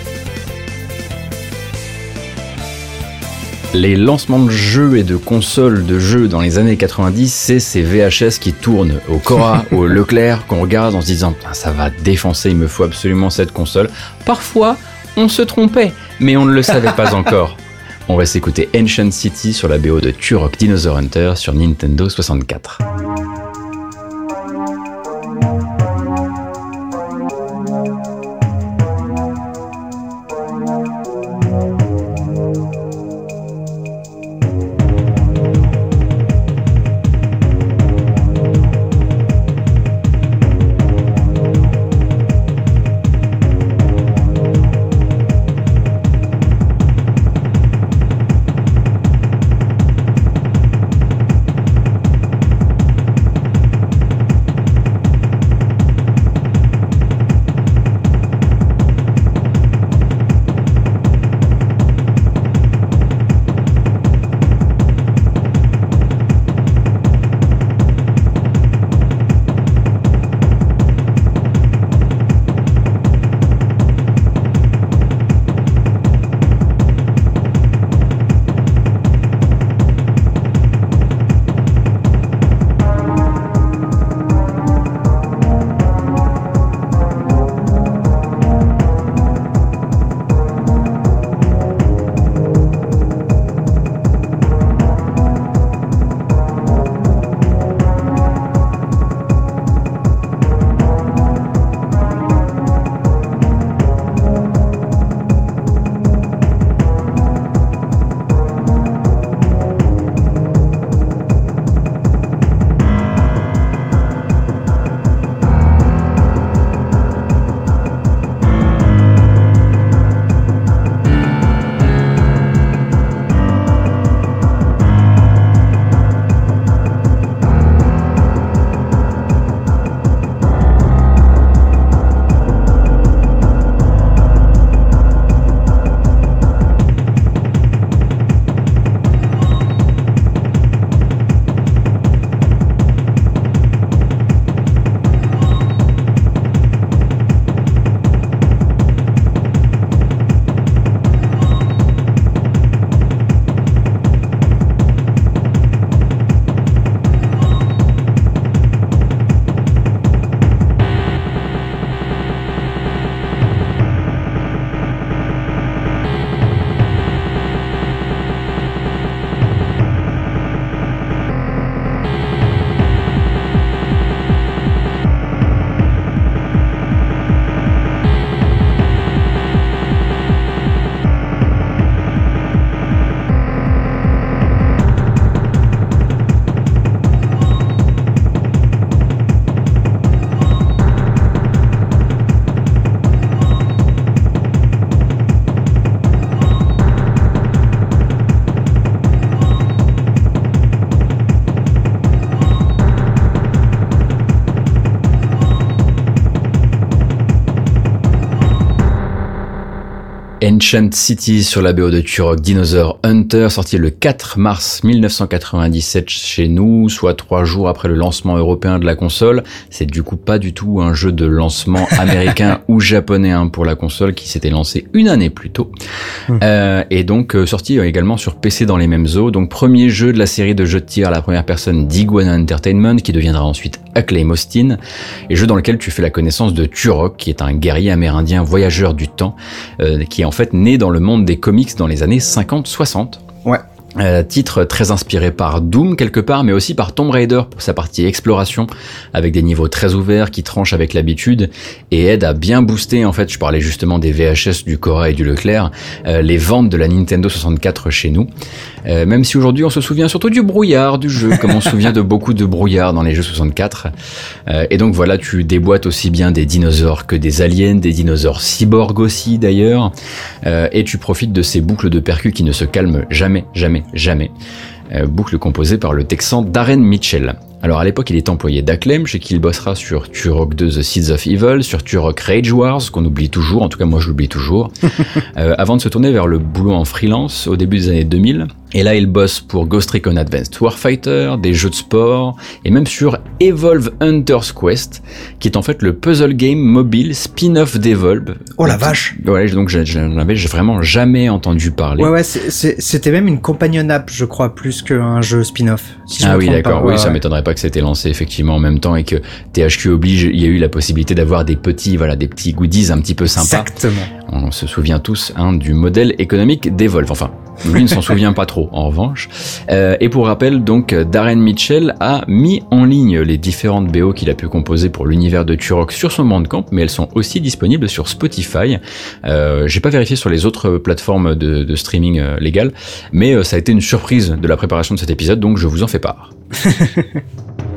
Les lancements de jeux et de consoles de jeux dans les années 90, c'est ces VHS qui tournent au Cora, au Leclerc, qu'on regarde en se disant ça va défoncer, il me faut absolument cette console. Parfois, on se trompait, mais on ne le savait pas encore. On va s'écouter Ancient City sur la BO de Turok Dinosaur Hunter sur Nintendo 64. Ancient City sur la BO de Turok Dinosaur Hunter, sorti le 4 mars 1997 chez nous, soit trois jours après le lancement européen de la console. C'est du coup pas du tout un jeu de lancement américain ou japonais hein, pour la console qui s'était lancé une année plus tôt. Hmm. Euh, et donc euh, sorti également sur PC dans les mêmes eaux. Donc premier jeu de la série de jeux de tir à la première personne d'Iguana Entertainment qui deviendra ensuite Acclaim Austin. Et jeu dans lequel tu fais la connaissance de Turok qui est un guerrier amérindien voyageur du temps euh, qui est en fait né dans le monde des comics dans les années 50-60. Ouais. Euh, titre très inspiré par Doom quelque part, mais aussi par Tomb Raider pour sa partie exploration, avec des niveaux très ouverts qui tranchent avec l'habitude et aide à bien booster, en fait, je parlais justement des VHS du Cora et du Leclerc, euh, les ventes de la Nintendo 64 chez nous. Euh, même si aujourd'hui on se souvient surtout du brouillard du jeu, comme on se souvient de beaucoup de brouillard dans les jeux 64. et donc voilà, tu déboîtes aussi bien des dinosaures que des aliens, des dinosaures cyborgs aussi d'ailleurs, et tu profites de ces boucles de percus qui ne se calment jamais, jamais jamais. Euh, boucle composée par le texan Darren Mitchell. Alors à l'époque, il est employé d'Acclaim, chez qui il bossera sur Turok 2 The Seeds of Evil, sur Turok Rage Wars, qu'on oublie toujours, en tout cas moi je l'oublie toujours, euh, avant de se tourner vers le boulot en freelance au début des années 2000. Et là, il bosse pour Ghost Recon Advanced Warfighter, des jeux de sport, et même sur Evolve Hunter's Quest, qui est en fait le puzzle game mobile spin-off d'Evolve. Oh la vache Ouais, donc j'en avais vraiment jamais entendu parler. Ouais, ouais, c'était même une companion app, je crois, plus qu'un jeu spin-off. ah oui, d'accord, oui, ça m'étonnerait pas que c'était lancé effectivement en même temps et que THQ oblige, il y a eu la possibilité d'avoir des petits, voilà, des petits goodies un petit peu sympas. Exactement. On se souvient tous hein, du modèle économique d'Evolve. Enfin, lui ne s'en souvient pas trop, en revanche. Euh, et pour rappel, donc, Darren Mitchell a mis en ligne les différentes BO qu'il a pu composer pour l'univers de Turok sur son Bandcamp, mais elles sont aussi disponibles sur Spotify. Euh, J'ai pas vérifié sur les autres plateformes de, streaming euh, légal, mais euh, ça a été une surprise de la préparation de cet épisode, donc je vous en fais part.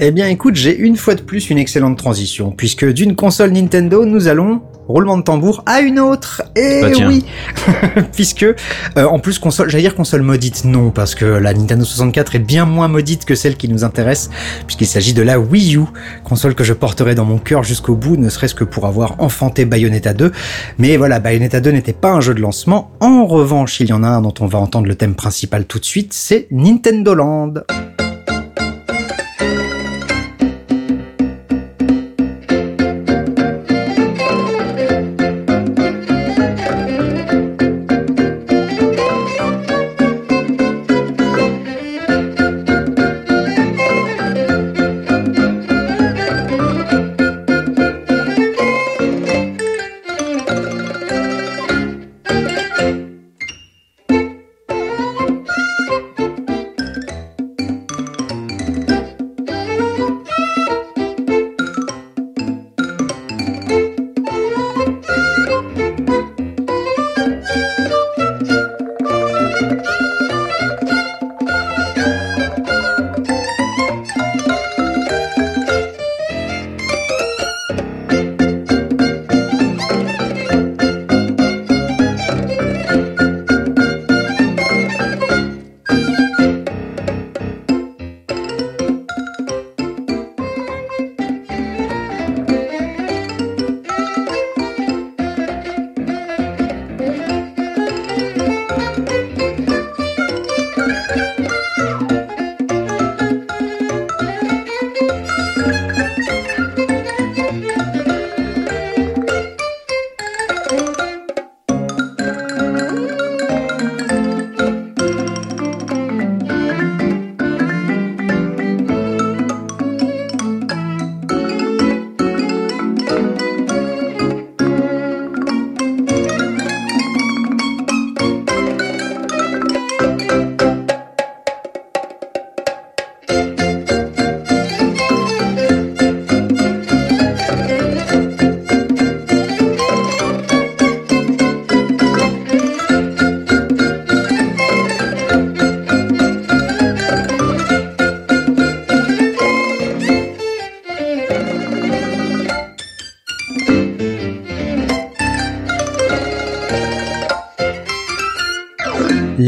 Eh bien écoute, j'ai une fois de plus une excellente transition, puisque d'une console Nintendo, nous allons, roulement de tambour, à une autre. Et Bah, tiens. oui Puisque, euh, en plus, console, j'allais dire console maudite, non, parce que la Nintendo 64 est bien moins maudite que celle qui nous intéresse, puisqu'il s'agit de la Wii U, console que je porterai dans mon cœur jusqu'au bout, ne serait-ce que pour avoir enfanté Bayonetta 2. Mais voilà, Bayonetta 2 n'était pas un jeu de lancement. En revanche, il y en a un dont on va entendre le thème principal tout de suite, c'est Nintendo Land.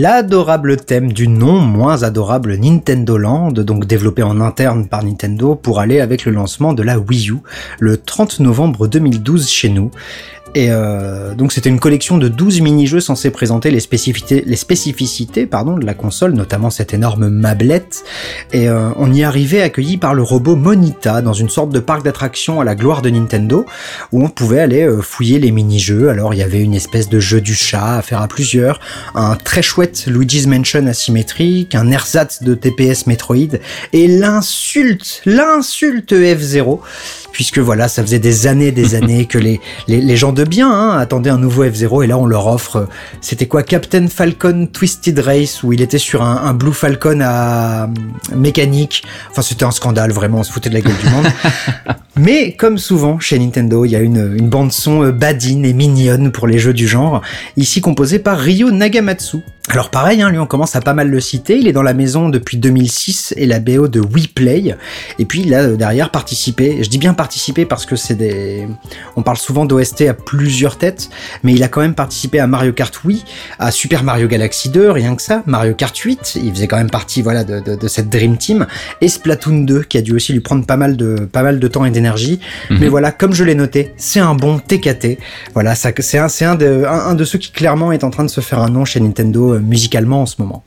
L'adorable thème du non moins adorable Nintendo Land, donc développé en interne par Nintendo pour aller avec le lancement de la Wii U le 30 novembre 2012 chez nous. Et euh, donc c'était une collection de 12 mini-jeux censés présenter les spécificités, de la console, notamment cette énorme mablette. Et euh, on y arrivait accueilli par le robot Monita dans une sorte de parc d'attractions à la gloire de Nintendo, où on pouvait aller euh, fouiller les mini-jeux. Alors il y avait une espèce de jeu du chat à faire à plusieurs, un très chouette Luigi's Mansion asymétrique, un ersatz de TPS Metroid, et l'insulte, l'insulte F0 puisque voilà, ça faisait des années, des années que les, les, les gens de bien hein, attendaient un nouveau F0 et là on leur offre, euh, c'était quoi, Captain Falcon Twisted Race où il était sur un, un Blue Falcon à euh, mécanique. Enfin, c'était un scandale, vraiment, on se foutait de la gueule du monde. Mais comme souvent chez Nintendo, il y a une, une bande son euh, badine et mignonne pour les jeux du genre, ici composée par Ryo Nagamatsu. Alors pareil, hein, lui on commence à pas mal le citer, il est dans la maison depuis 2006 et la BO de Wii Play, et puis il a euh, derrière participé, je dis bien participer parce que c'est des... On parle souvent d'OST à plusieurs têtes, mais il a quand même participé à Mario Kart Wii, à Super Mario Galaxy 2, rien que ça, Mario Kart 8, il faisait quand même partie voilà de, de, de cette Dream Team, et Splatoon 2 qui a dû aussi lui prendre pas mal de, pas mal de temps et d'énergie, Mhm. mais voilà, comme je l'ai noté, c'est un bon TKT, voilà, c'est un, c'est un, de, un, un de ceux qui clairement est en train de se faire un nom chez Nintendo euh, musicalement en ce moment.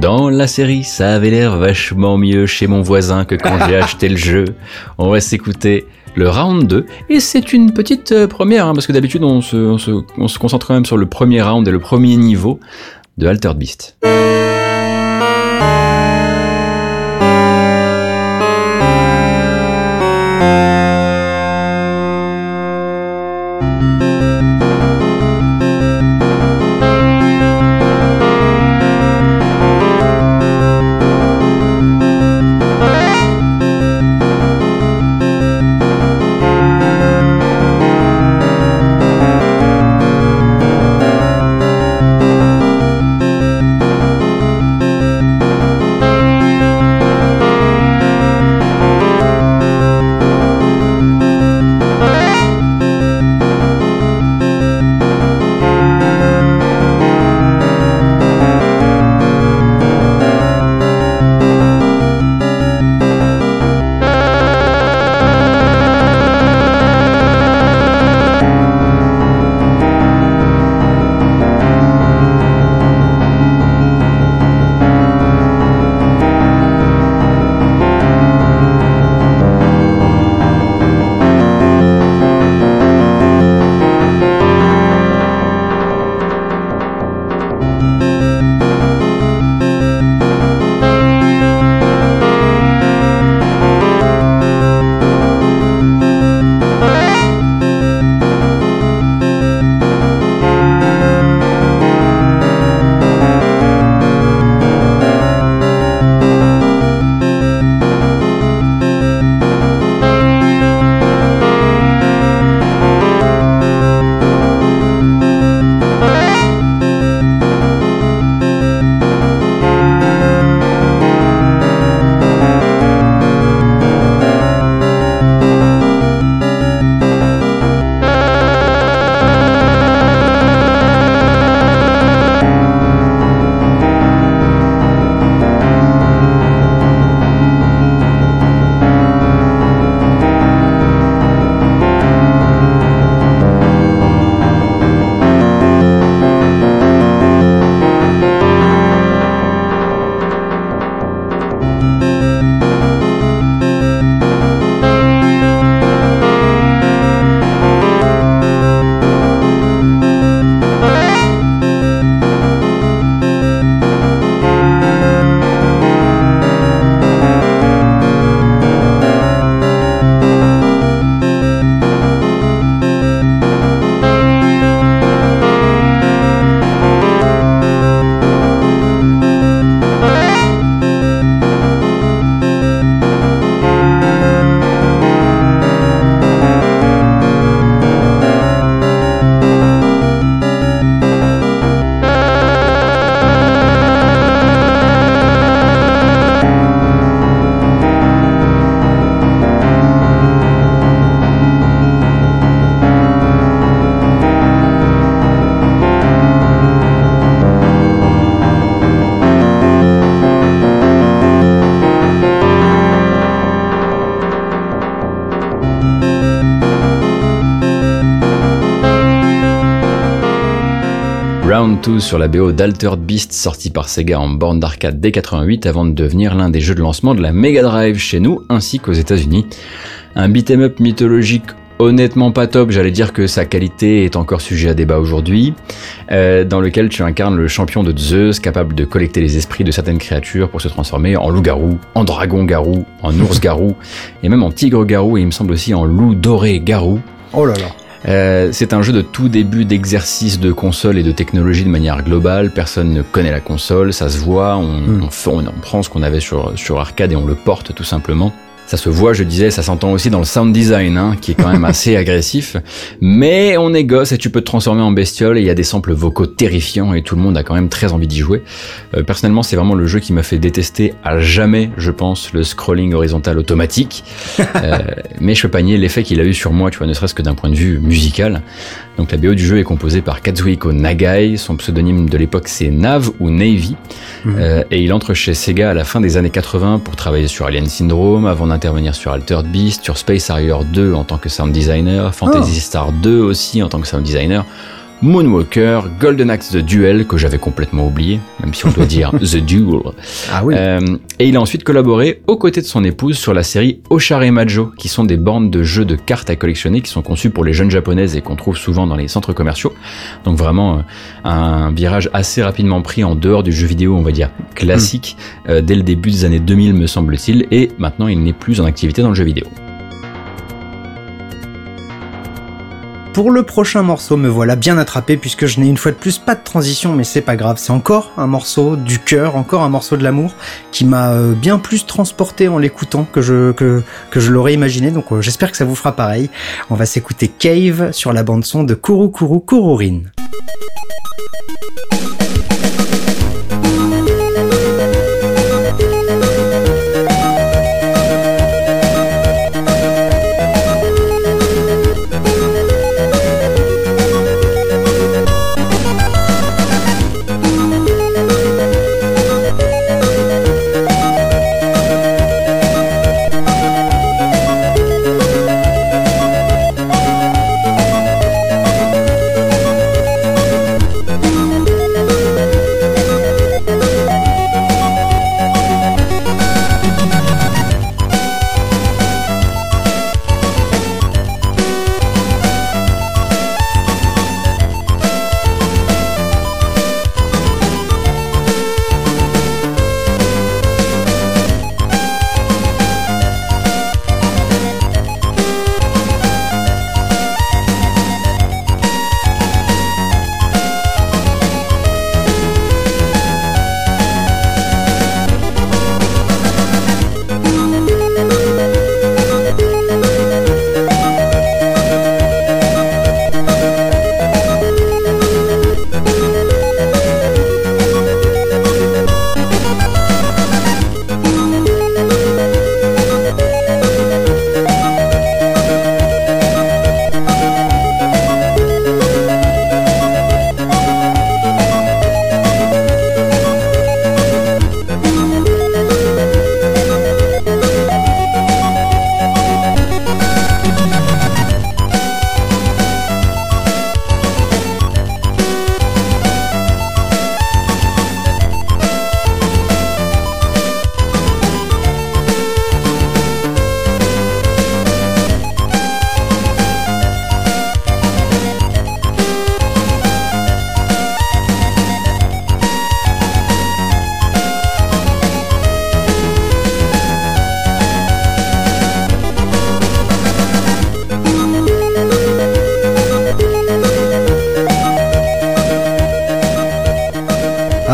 Dans la série, ça avait l'air vachement mieux chez mon voisin que quand j'ai acheté le jeu. On va s'écouter le round 2. Et c'est une petite euh, première, hein, parce que d'habitude on se, on, se, on se concentre quand même sur le premier round et le premier niveau de Altered Beast. Sur la BO d'Altered Beast sorti par Sega en borne d'arcade dès 88 avant de devenir l'un des jeux de lancement de la Mega Drive chez nous ainsi qu'aux États-Unis. Un beat'em up mythologique honnêtement pas top, j'allais dire que sa qualité est encore sujet à débat aujourd'hui, euh, dans lequel tu incarnes le champion de Zeus, capable de collecter les esprits de certaines créatures pour se transformer en loup-garou, en dragon-garou, en ours-garou, et même en tigre-garou, et il me semble aussi en loup doré-garou. Oh là là. Euh, c'est un jeu de tout début d'exercice de console et de technologie de manière globale. Personne ne connaît la console, ça se voit. On, Mm. on, fait- on en prend ce qu'on avait sur, sur arcade et on le porte tout simplement. Ça se voit, je disais, ça s'entend aussi dans le sound design, hein, qui est quand même assez agressif. Mais on est gosse et tu peux te transformer en bestiole et il y a des samples vocaux terrifiants et tout le monde a quand même très envie d'y jouer. Euh, personnellement, c'est vraiment le jeu qui m'a fait détester à jamais, je pense, le scrolling horizontal automatique. Euh, mais je peux pas nier l'effet qu'il a eu sur moi, tu vois, ne serait-ce que d'un point de vue musical. Donc la BO du jeu est composée par Kazuhiko Nagai, son pseudonyme de l'époque c'est Nav ou Navy, Mhm. Euh, et il entre chez Sega à la fin des années 80 pour travailler sur Alien Syndrome, avant d'intervenir sur Altered Beast, sur Space Harrier 2 en tant que sound designer, Fantasy Star 2 aussi en tant que sound designer, Moonwalker, Golden Axe The Duel que j'avais complètement oublié, même si on doit dire The Duel. Ah oui. Euh, et il a ensuite collaboré aux côtés de son épouse sur la série Oshare Majo, qui sont des bornes de jeux de cartes à collectionner qui sont conçues pour les jeunes japonaises et qu'on trouve souvent dans les centres commerciaux. Donc vraiment euh, un virage assez rapidement pris en dehors du jeu vidéo, on va dire classique, euh, dès le début des années 2000 me semble-t-il, et maintenant il n'est plus en activité dans le jeu vidéo. Pour le prochain morceau, me voilà bien attrapé puisque je n'ai une fois de plus pas de transition, mais c'est pas grave. C'est encore un morceau du cœur, encore un morceau de l'amour qui m'a euh, bien plus transporté en l'écoutant que je l'aurais imaginé. Donc euh, j'espère que ça vous fera pareil. On va s'écouter Cave sur la bande son de Kuru Kuru Kururin.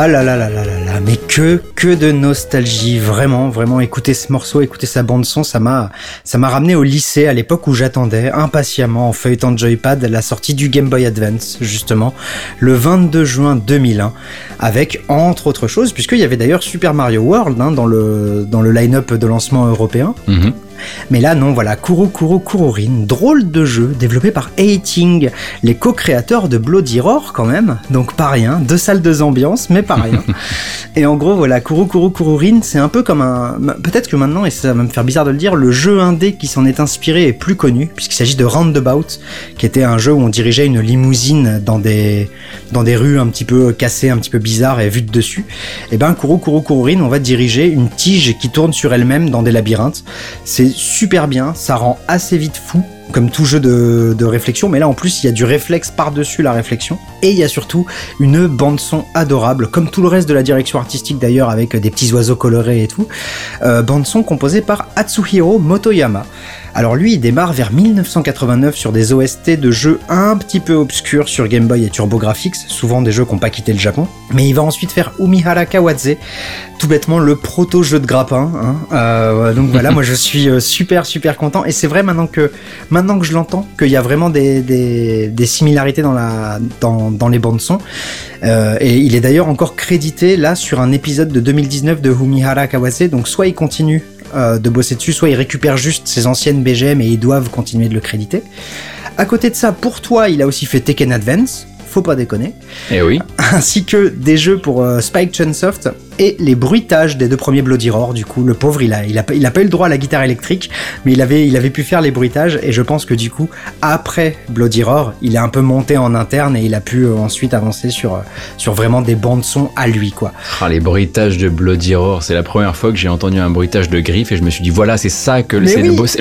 Ah là là là là là là, mais que que de nostalgie, vraiment, vraiment. Écouter ce morceau, écouter sa bande son, ça m'a ça m'a ramené au lycée à l'époque où j'attendais impatiemment en feuilletant joypad la sortie du Game Boy Advance, justement, le 22 juin 2001, avec entre autres choses, puisqu'il y avait d'ailleurs Super Mario World hein, dans le dans le line-up de lancement européen. Mhm. Mais là, non, voilà, Kuro Kuro Kurorin, drôle de jeu développé par Hating, les co-créateurs de Bloody Roar quand même, donc pas rien, deux salles, de ambiance, mais pas rien. et en gros, voilà, Kuro Kuro Kurorin, c'est un peu comme un... Peut-être que maintenant, et ça va me faire bizarre de le dire, le jeu indé qui s'en est inspiré est plus connu, puisqu'il s'agit de Roundabout, qui était un jeu où on dirigeait une limousine dans des, dans des rues un petit peu cassées, un petit peu bizarres et vues de dessus. Et ben, Kuro Kuro Kurorin, on va diriger une tige qui tourne sur elle-même dans des labyrinthes. C'est super bien, ça rend assez vite fou comme tout jeu de, réflexion, mais là en plus il y a du réflexe par-dessus la réflexion, et il y a surtout une bande son adorable, comme tout le reste de la direction artistique d'ailleurs, avec des petits oiseaux colorés et tout, euh, bande son composée par Atsuhiro Motoyama. Alors lui, il démarre vers 1989 sur des OST de jeux un petit peu obscurs sur Game Boy et TurboGrafx, souvent des jeux qui n'ont pas quitté le Japon. Mais il va ensuite faire Umihara Kawadze, tout bêtement le proto-jeu de grappin. Hein. Euh, donc voilà, moi je suis euh, super super content. Et c'est vrai maintenant que, maintenant que je l'entends, qu'il y a vraiment des, des, similarités dans, la, dans, dans les bandes son. Euh, et il est d'ailleurs encore crédité là sur un épisode de 2019 de Umihara Kawadze. Donc soit il continue euh, de bosser dessus, soit il récupère juste ses anciennes BGM et ils doivent continuer de le créditer. À côté de ça, pour toi, il a aussi fait Tekken Advance, faut pas déconner. Et eh oui. Ainsi que des jeux pour euh, Spike Chunsoft et les bruitages des deux premiers Bloody Roar. Du coup, le pauvre, il a, il a, il a pas eu le droit à la guitare électrique, mais il avait, il avait pu faire les bruitages. Et je pense que du coup, après Bloody Roar, il est un peu monté en interne et il a pu euh, ensuite avancer sur, euh, sur vraiment des bandes son à lui, quoi. Ah, les bruitages de Bloody Roar, c'est la première fois que j'ai entendu un bruitage de griffe et je me suis dit, voilà, c'est ça que le,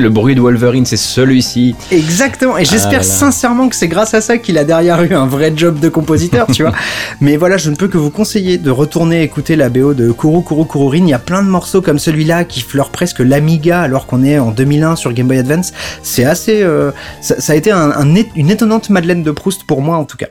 le, bruit de Wolverine, c'est celui-ci. Exactement. Et j'espère ah sincèrement que c'est grâce à ça qu'il a derrière eu un vrai job de compositeur, tu vois. Mais voilà, je ne peux que vous conseiller de retourner écouter la BO de Kuro Kuro Kurorin. Il y a plein de morceaux comme celui-là qui fleurent presque l'Amiga alors qu'on est en 2001 sur Game Boy Advance. C'est assez, euh, ça, a été une étonnante Madeleine de Proust pour moi en tout cas.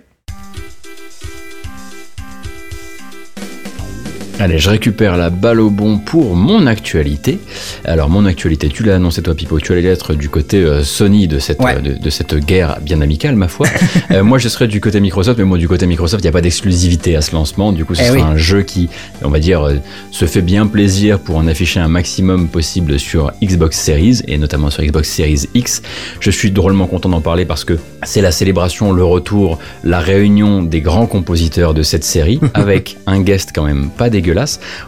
Allez, je récupère la balle au bon pour mon actualité. Alors, mon actualité, tu l'as annoncé toi, Pipo, tu allais être du côté euh, Sony de cette, de, cette guerre bien amicale, ma foi. Euh, moi, je serais du côté Microsoft, mais moi, du côté Microsoft, il n'y a pas d'exclusivité à ce lancement. Du coup, ce eh sera un jeu qui, on va dire, euh, se fait bien plaisir pour en afficher un maximum possible sur Xbox Series, et notamment sur Xbox Series X. Je suis drôlement content d'en parler parce que c'est la célébration, le retour, la réunion des grands compositeurs de cette série, avec un guest quand même pas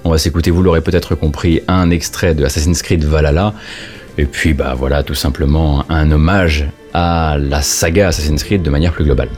on va s'écouter, vous l'aurez peut-être compris, un extrait de Assassin's Creed Valhalla. Et puis bah voilà, tout simplement un hommage à la saga Assassin's Creed de manière plus globale.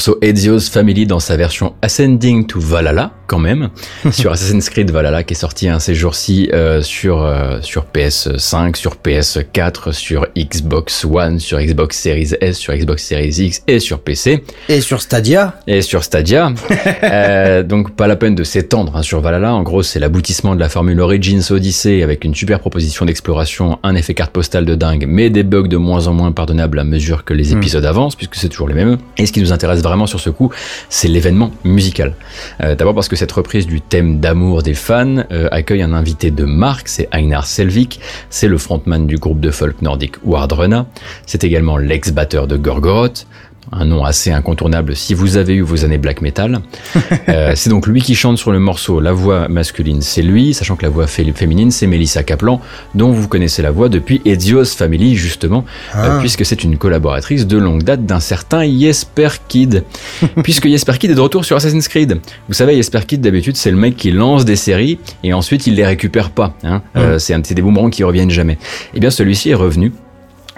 Morceau Ezio's Family dans sa version Ascending to Valhalla, quand même, sur Assassin's Creed Valhalla qui est sorti un ces jours-ci euh, sur euh, sur PS5, sur PS4, sur Xbox One, sur Xbox Series S, sur Xbox Series X et sur PC. Et sur Stadia. Et sur Stadia. euh, donc pas la peine de s'étendre hein, sur Valhalla. En gros, c'est l'aboutissement de la formule Origins Odyssey avec une super proposition d'exploration, un effet carte postale de dingue, mais des bugs de moins en moins pardonnables à mesure que les épisodes avancent, puisque c'est toujours les mêmes. Et ce qui nous intéresse vraiment sur ce coup, c'est l'événement musical. Euh, D'abord parce que cette reprise du thème d'amour des fans euh, accueille un invité de marque, c'est Einar C'est le frontman du groupe de folk nordique Wardruna, c'est également l'ex-batteur de Gorgoroth, un nom assez incontournable si vous avez eu vos années black metal. euh, c'est donc lui qui chante sur le morceau. La voix masculine, c'est lui, sachant que la voix fé- féminine, c'est Melissa Kaplan, dont vous connaissez la voix depuis Ezio's Family, justement, Ah. euh, puisque c'est une collaboratrice de longue date d'un certain Jesper Kid. puisque Jesper Kid est de retour sur Assassin's Creed. Vous savez, Jesper Kid, d'habitude, c'est le mec qui lance des séries et ensuite il les récupère pas. Hein. Euh, c'est un- c'est des boomerangs qui reviennent jamais. Eh bien, celui-ci est revenu.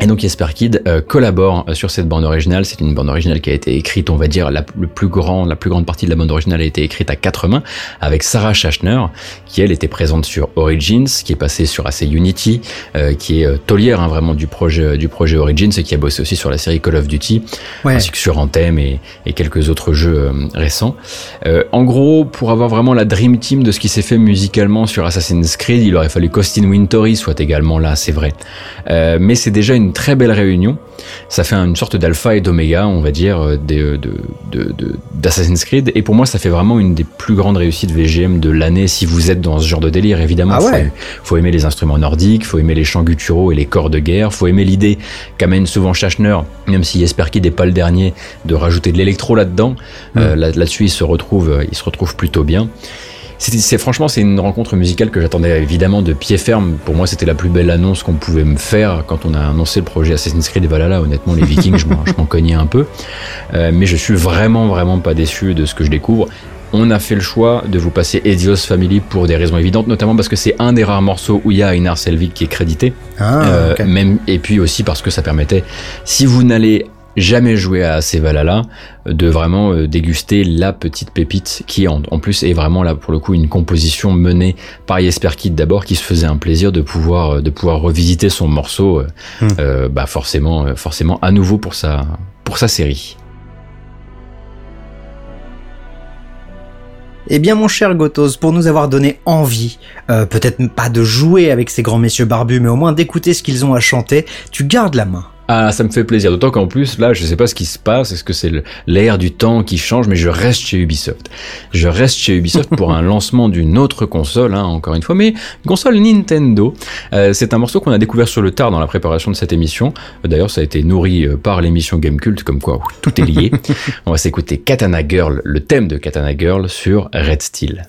Et donc Jesper Kid euh, collabore euh, sur cette bande originale. C'est une bande originale qui a été écrite, on va dire, la, le plus grand, la plus grande partie de la bande originale a été écrite à quatre mains avec Sarah Schachner, qui elle était présente sur Origins, qui est passée sur AC Unity, euh, qui est taulière hein, vraiment du projet du projet Origins et qui a bossé aussi sur la série Call of Duty, Ouais. ainsi que sur Anthem et, et quelques autres jeux euh, récents. En gros, pour avoir vraiment la dream team de ce qui s'est fait musicalement sur Assassin's Creed, il aurait fallu qu'Austin Wintory soit également là, c'est vrai. Mais c'est déjà une très belle réunion. Ça fait une sorte d'alpha et d'oméga, on va dire, euh, euh, de, de, de- d'Assassin's Creed. Et pour moi, ça fait vraiment une des plus grandes réussites VGM de l'année si vous êtes dans ce genre de délire, évidemment. Ah ouais. faut, faut aimer les instruments nordiques, faut aimer les chants gutturaux et les corps de guerre, faut aimer l'idée qu'amène souvent Schachner, même si Jesper Kid n'est pas le dernier, de rajouter de l'électro là-dedans. Euh, là- là-dessus, il se retrouve, euh, il se retrouve plutôt bien. C'est, franchement, c'est une rencontre musicale que j'attendais évidemment de pied ferme. Pour moi, c'était la plus belle annonce qu'on pouvait me faire quand on a annoncé le projet Assassin's Creed et Valhalla. Honnêtement, les Vikings, je m'en, cognais un peu. Euh, mais je suis vraiment, vraiment pas déçu de ce que je découvre. On a fait le choix de vous passer Ezio's Family pour des raisons évidentes, notamment parce que c'est un des rares morceaux où il y a Einar Selvik qui est crédité. Ah, Euh, même, et puis aussi parce que ça permettait, si vous n'allez jamais jouer à ces Valhalla, de vraiment euh, déguster la petite pépite qui en, en plus est vraiment là pour le coup une composition menée par Jesper Kid d'abord qui se faisait un plaisir de pouvoir euh, de pouvoir revisiter son morceau euh, Hmm. euh, bah forcément euh, forcément à nouveau pour sa pour sa série. Eh bien, mon cher Gotos, pour nous avoir donné envie, euh, peut-être pas de jouer avec ces grands messieurs barbus, mais au moins d'écouter ce qu'ils ont à chanter, tu gardes la main. Ah, ça me fait plaisir. D'autant qu'en plus, là, je sais pas ce qui se passe. Est-ce que c'est l'air du temps qui change? Mais je reste chez Ubisoft. Je reste chez Ubisoft pour un lancement d'une autre console, hein, encore une fois, mais une console Nintendo. Euh, c'est un morceau qu'on a découvert sur le tard dans la préparation de cette émission. D'ailleurs, ça a été nourri euh, par l'émission Game Cult, comme quoi tout est lié. On va s'écouter Katana Girl, le thème de Katana Girl sur Red Steel.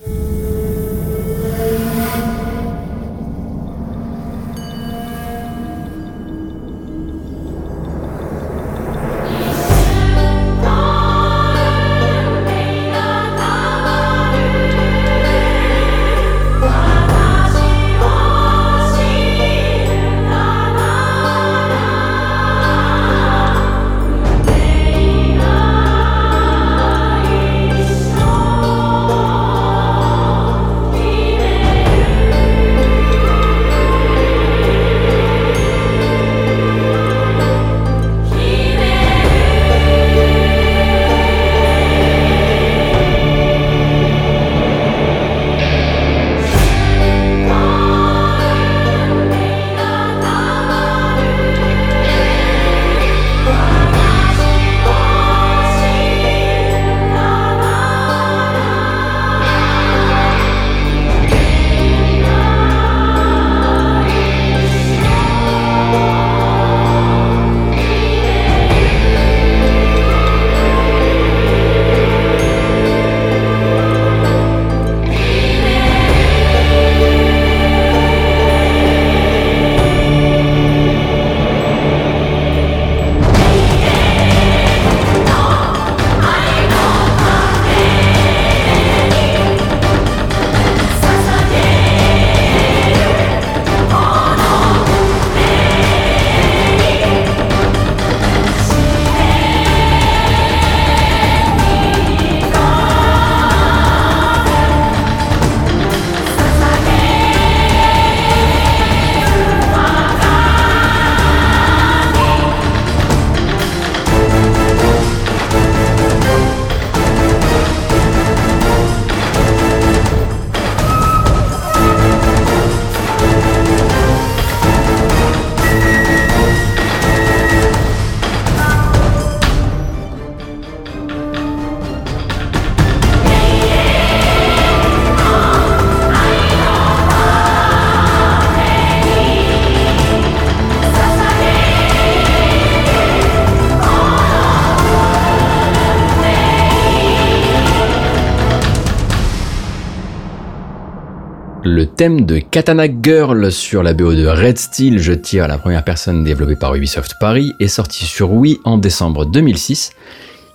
De Katana Girl sur la BO de Red Steel, je tire la première personne développée par Ubisoft Paris, est sorti sur Wii en décembre 2006.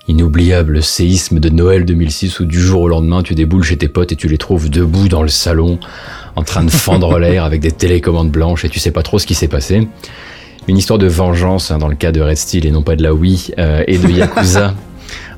Inoubliable séisme de Noël 2006 où du jour au lendemain tu déboules chez tes potes et tu les trouves debout dans le salon en train de fendre l'air avec des télécommandes blanches et tu sais pas trop ce qui s'est passé. Une histoire de vengeance hein, dans le cas de Red Steel et non pas de la Wii euh, et de Yakuza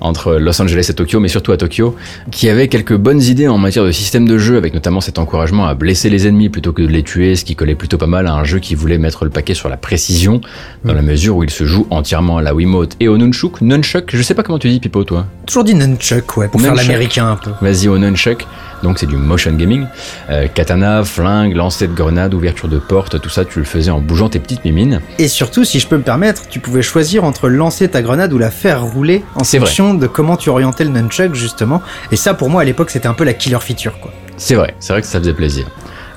entre Los Angeles et Tokyo, mais surtout à Tokyo, qui avait quelques bonnes idées en matière de système de jeu, avec notamment cet encouragement à blesser les ennemis plutôt que de les tuer, ce qui collait plutôt pas mal à un jeu qui voulait mettre le paquet sur la précision, dans la mesure où il se joue entièrement à la Wiimote et au Nunchuk. Nunchuk, je sais pas comment tu dis, Pipo, toi. Toujours dit nunchuck, ouais, pour faire Nunchuck. l'américain un peu. Vas-y au Nunchuk. Donc c'est du motion gaming. Euh, katana, flingue, lancer de grenade, ouverture de porte, tout ça tu le faisais en bougeant tes petites mimines. Et surtout, si je peux me permettre, tu pouvais choisir entre lancer ta grenade ou la faire rouler en C'est de comment tu orientais le nunchuck, justement. Et ça, pour moi, à l'époque, c'était un peu la killer feature, quoi. C'est vrai, c'est vrai que ça faisait plaisir.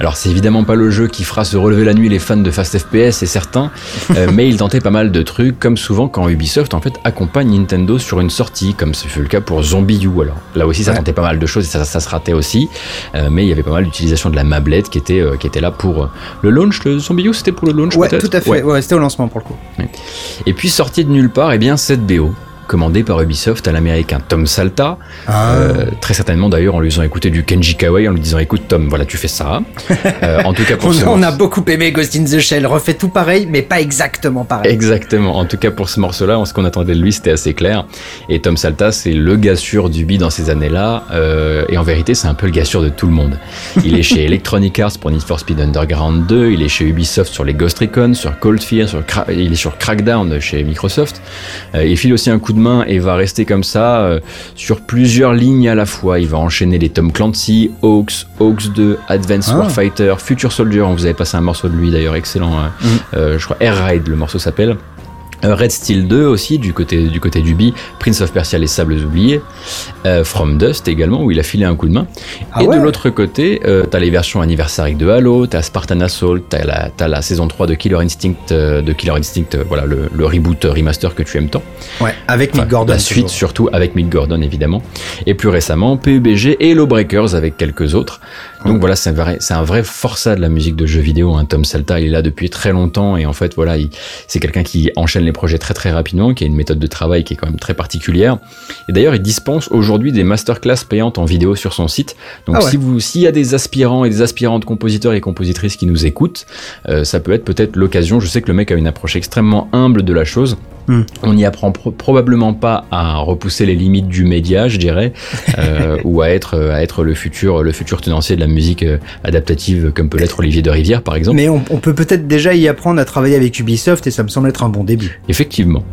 Alors c'est évidemment pas le jeu qui fera se relever la nuit les fans de Fast FPS, c'est certain, euh, mais il tentait pas mal de trucs, comme souvent quand Ubisoft en fait accompagne Nintendo sur une sortie, comme ce fut le cas pour Zombie U. Alors là aussi ça Ouais. tentait pas mal de choses et ça, ça se ratait aussi, euh, mais il y avait pas mal d'utilisation de la mablette qui était, euh, qui était là pour le launch. Le Zombie U c'était pour le launch Ouais, peut-être tout à fait. Ouais. Ouais, c'était au lancement pour le coup. Et puis sorti de nulle part, et bien cette BO. Commandée par Ubisoft à l'américain Tom Salta, Ah. euh, très certainement d'ailleurs en lui faisant écouter du Kenji Kawai, en lui disant écoute Tom, voilà tu fais ça. Euh, en tout cas pour On, ce on a beaucoup aimé Ghost in the Shell, refait tout pareil, mais pas exactement pareil. Exactement. En tout cas, pour ce morceau-là, ce qu'on attendait de lui, c'était assez clair. Et Tom Salta, c'est le gars sûr d'Ubi dans ces années-là. euh, et en vérité, c'est un peu le gars sûr de tout le monde. Il est chez Electronic Arts pour Need for Speed Underground 2. Il est chez Ubisoft sur les Ghost Recon, sur Cold Fear, sur Cra- il est sur Crackdown chez Microsoft. Il file aussi un coup de main et va rester comme ça euh, sur plusieurs lignes à la fois. Il va enchaîner les Tom Clancy, Hawks, Hawks 2, Advanced Ah. Warfighter, Future Soldier. On vous avait passé un morceau de lui d'ailleurs, excellent. hein. Mhm. Euh, je crois Air Ride, le morceau s'appelle. Euh, Red Steel 2 aussi du côté du côté d'Ubi, Prince of Persia les sables oubliés, euh, From Dust également où il a filé un coup de main. Ah et ouais. de l'autre côté, euh, t'as les versions anniversariques de Halo, t'as Spartan Assault, t'as la la saison 3 de Killer Instinct, euh, de Killer Instinct, voilà le, le reboot remaster que tu aimes tant. Ouais, avec Enfin, Mick Gordon. la suite toujours. surtout avec Mick Gordon évidemment. Et plus récemment PUBG et Lawbreakers avec quelques autres. Donc voilà, c'est un vrai, c'est un vrai forçat de la musique de jeux vidéo. Hein. Tom Salta, il est là depuis très longtemps et en fait voilà, il- c'est quelqu'un qui enchaîne les projets très très rapidement, qui a une méthode de travail qui est quand même très particulière. Et d'ailleurs, il dispense aujourd'hui des masterclass payantes en vidéo sur son site. Donc Ah ouais. si vous, s'il y a des aspirants et des aspirantes compositeurs et compositrices qui nous écoutent, euh, ça peut être peut-être l'occasion. Je sais que le mec a une approche extrêmement humble de la chose. Hmm. On n'y apprend pro- probablement pas à repousser les limites du média, je dirais, euh, ou à être à être le futur le futur tenancier de la musique euh, adaptative comme peut l'être Olivier de Rivière par exemple. Mais on, on peut peut-être déjà y apprendre à travailler avec Ubisoft et ça me semble être un bon début. Effectivement.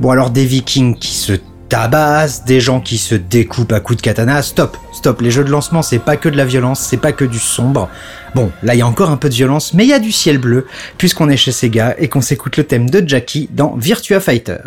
Bon alors des vikings qui se tabassent, des gens qui se découpent à coups de katana, stop, stop, les jeux de lancement c'est pas que de la violence, c'est pas que du sombre. Bon, là il y a encore un peu de violence, mais il y a du ciel bleu, puisqu'on est chez Sega et qu'on s'écoute le thème de Jackie dans Virtua Fighter.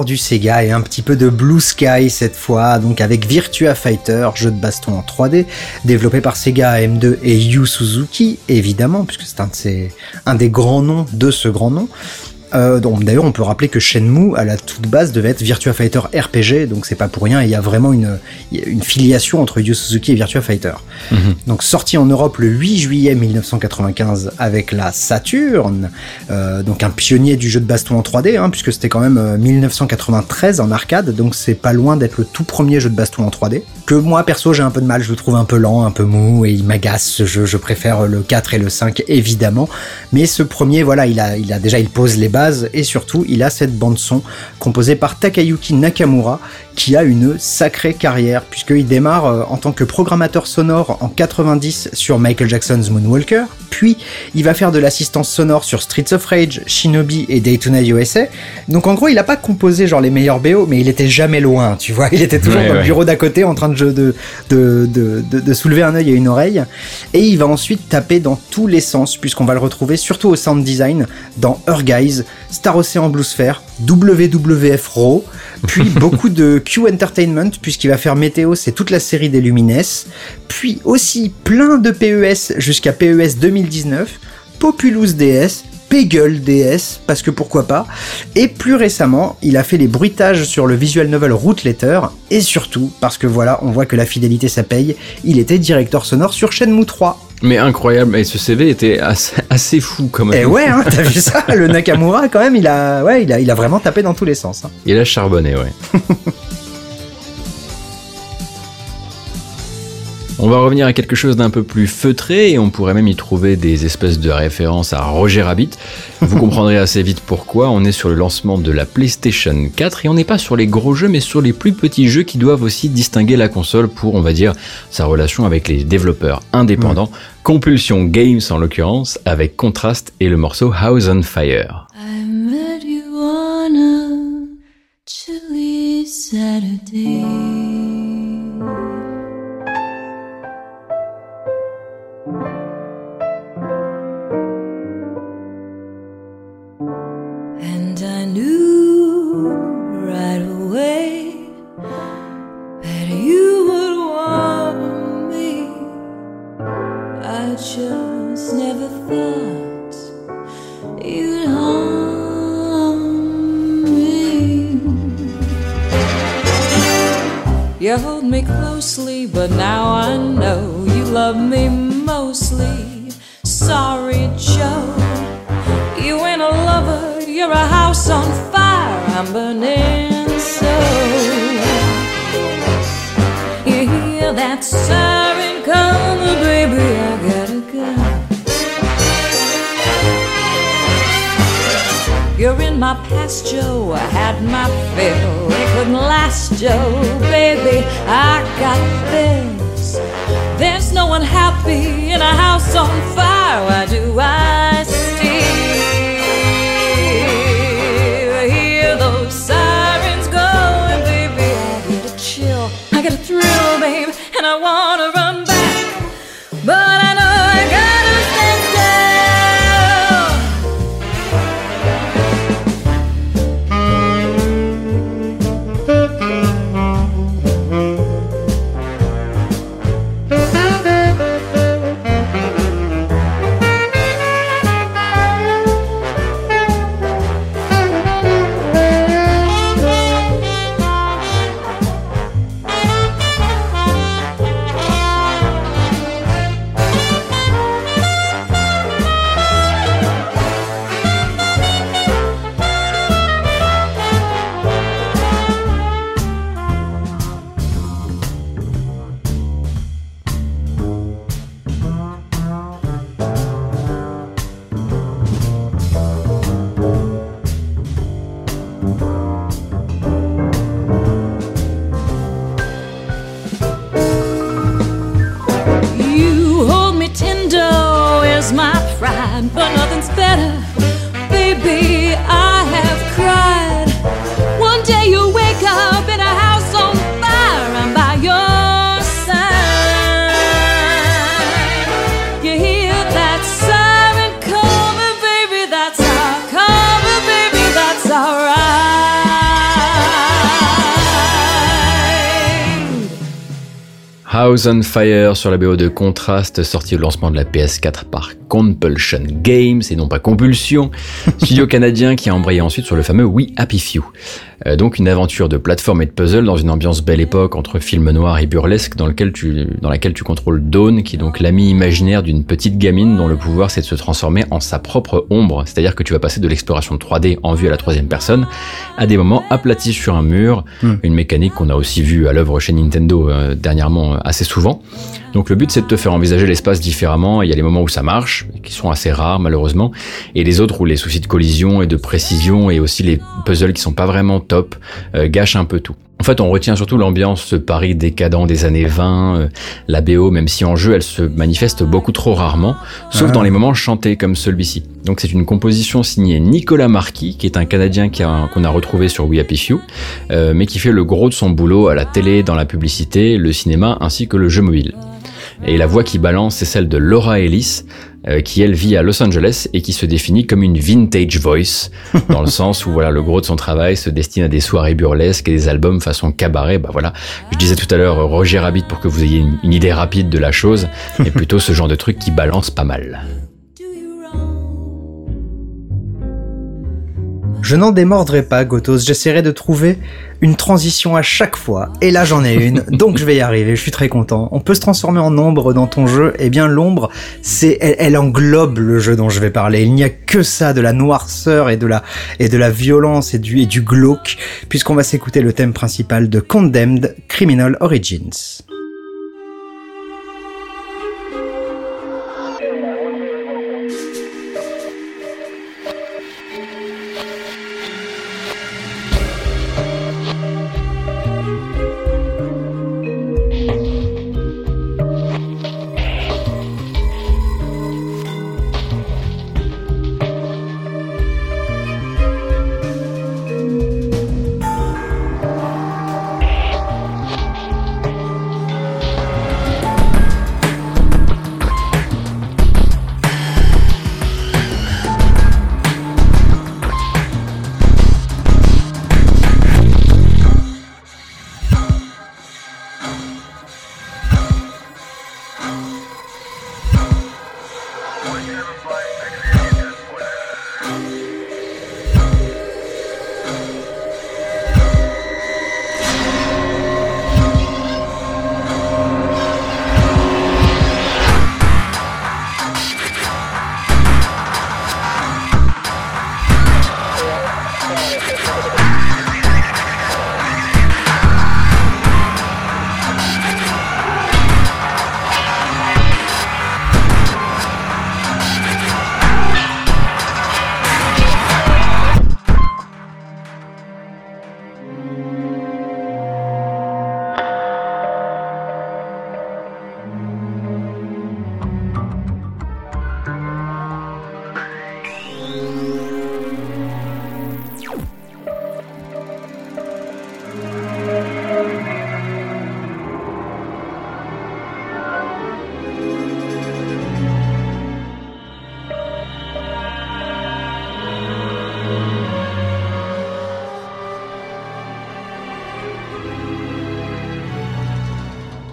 Du Sega et un petit peu de Blue Sky cette fois, donc avec Virtua Fighter, jeu de baston en 3D, développé par Sega AM2 et Yu Suzuki, évidemment, puisque c'est un des grands noms de ce grand nom. Euh, D'ailleurs, on peut rappeler que Shenmue, à la toute base, devait être Virtua Fighter RPG, donc c'est pas pour rien, il y a vraiment une, une filiation entre Yu Suzuki et Virtua Fighter. Mhm. Donc sorti en Europe le 8 juillet 1995 avec la Saturn, euh, donc un pionnier du jeu de baston en 3D, hein, puisque c'était quand même 1993 euh, en arcade, donc c'est pas loin d'être le tout premier jeu de baston en 3D. Que moi, perso, j'ai un peu de mal, je le trouve un peu lent, un peu mou, et il m'agace ce jeu, je préfère le 4 et le 5, évidemment. Mais ce premier, voilà, il a, il a déjà, il pose les bases et surtout il a cette bande son composée par Takayuki Nakamura qui a une sacrée carrière puisqu'il démarre euh, en tant que programmateur sonore en 90 sur Michael Jackson's Moonwalker, puis il va faire de l'assistance sonore sur Streets of Rage, Shinobi et Daytona USA. Donc en gros, il a pas composé genre les meilleurs BO, mais il était jamais loin, tu vois, il était toujours dans le bureau d'à côté en train de, de, de, de, de soulever un œil et une oreille. Et il va ensuite taper dans tous les sens puisqu'on va le retrouver surtout au sound design dans Her Guys, Star Ocean Blue Sphere, WWF Raw, puis beaucoup de Q Entertainment, puisqu'il va faire Météo, c'est toute la série des Lumines, puis aussi plein de PES jusqu'à PES 2019, Populous DS, Peggle DS, parce que pourquoi pas, et plus récemment, il a fait les bruitages sur le visual novel Root Letter, et surtout, parce que voilà, on voit que la fidélité ça paye, il était directeur sonore sur Shenmue 3. Mais incroyable, et ce CV était assez, fou quand même. Et eh ouais, hein, t'as vu ça? Le Nakamura, quand même, il a, ouais, il a, il a vraiment tapé dans tous les sens. Hein. Il a charbonné, ouais. On va revenir à quelque chose d'un peu plus feutré et on pourrait même y trouver des espèces de références à Roger Rabbit. Vous comprendrez assez vite pourquoi. On est sur le lancement de la PlayStation 4 et on n'est pas sur les gros jeux mais sur les plus petits jeux qui doivent aussi distinguer la console pour, on va dire, sa relation avec les développeurs indépendants. Compulsion Games en l'occurrence avec Contrast et le morceau House on Fire. You House on Fire sur la BO de Contrast, sorti au lancement de la PS4 par Compulsion Games et non pas Compulsion, studio canadien qui a embrayé ensuite sur le fameux We Happy Few. Euh, donc une aventure de plateforme et de puzzle dans une ambiance belle époque entre film noir et burlesque dans, lequel tu, dans laquelle tu contrôles Dawn, qui est donc l'ami imaginaire d'une petite gamine dont le pouvoir c'est de se transformer en sa propre ombre, c'est-à-dire que tu vas passer de l'exploration 3D en vue à la troisième personne à des moments aplatis sur un mur, hmm. une mécanique qu'on a aussi vue à l'œuvre chez Nintendo euh, dernièrement euh, assez souvent. Donc le but c'est de te faire envisager l'espace différemment, il y a les moments où ça marche, qui sont assez rares malheureusement, et les autres où les soucis de collision et de précision et aussi les puzzles qui sont pas vraiment top euh, gâchent un peu tout. En fait, on retient surtout l'ambiance, ce Paris décadent des années 20, euh, la BO, même si en jeu elle se manifeste beaucoup trop rarement, sauf ah. dans les moments chantés comme celui-ci. Donc c'est une composition signée Nicolas Marquis, qui est un Canadien qu'on a, retrouvé sur We Happy Few, euh, mais qui fait le gros de son boulot à la télé, dans la publicité, le cinéma ainsi que le jeu mobile. Et la voix qui balance, c'est celle de Laura Ellis, euh, qui elle vit à Los Angeles et qui se définit comme une vintage voice, dans le sens où voilà le gros de son travail se destine à des soirées burlesques et des albums façon cabaret. Bah voilà, je disais tout à l'heure Roger Rabbit pour que vous ayez une, une idée rapide de la chose, et plutôt ce genre de truc qui balance pas mal. Je n'en démordrai pas, Gotos. J'essaierai de trouver une transition à chaque fois. Et là, j'en ai une. donc, je vais y arriver. Je suis très content. On peut se transformer en ombre dans ton jeu. Eh bien, l'ombre, c'est, elle, englobe le jeu dont je vais parler. Il n'y a que ça, de la noirceur et de la, et de la violence et du, et du glauque, puisqu'on va s'écouter le thème principal de Condemned Criminal Origins.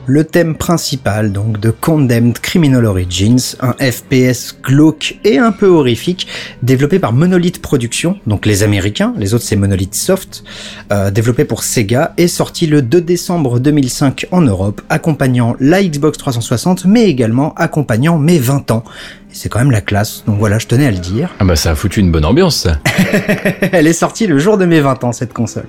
Le thème principal donc de Condemned Criminal Origins, un FPS glauque et un peu horrifique, développé par Monolith Productions, donc les Américains, les autres c'est Monolith Soft, euh, développé pour Sega et sorti le 2 décembre 2005 en Europe, accompagnant la Xbox 360 mais également accompagnant mes 20 ans c'est quand même la classe. Donc voilà, je tenais à le dire. Ah bah ça a foutu une bonne ambiance ça. Elle est sortie le jour de mes 20 ans cette console.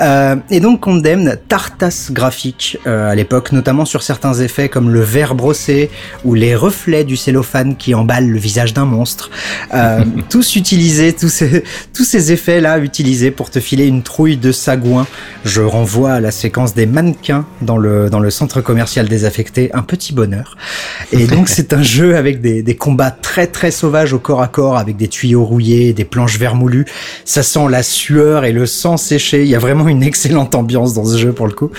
Euh, et donc Condemn tartasse graphique euh, à l'époque, notamment sur certains effets comme le verre brossé ou les reflets du cellophane qui emballe le visage d'un monstre. Euh, tous utilisés, tous ces, tous ces effets là utilisés pour te filer une trouille de sagouin. Je renvoie à la séquence des mannequins dans le dans le centre commercial désaffecté, un petit bonheur. Et donc c'est un jeu avec des, des combats très très sauvages au corps à corps avec des tuyaux rouillés, des planches vermoulues. Ça sent la sueur et le sang séché. Il y a vraiment une excellente ambiance dans ce jeu pour le coup.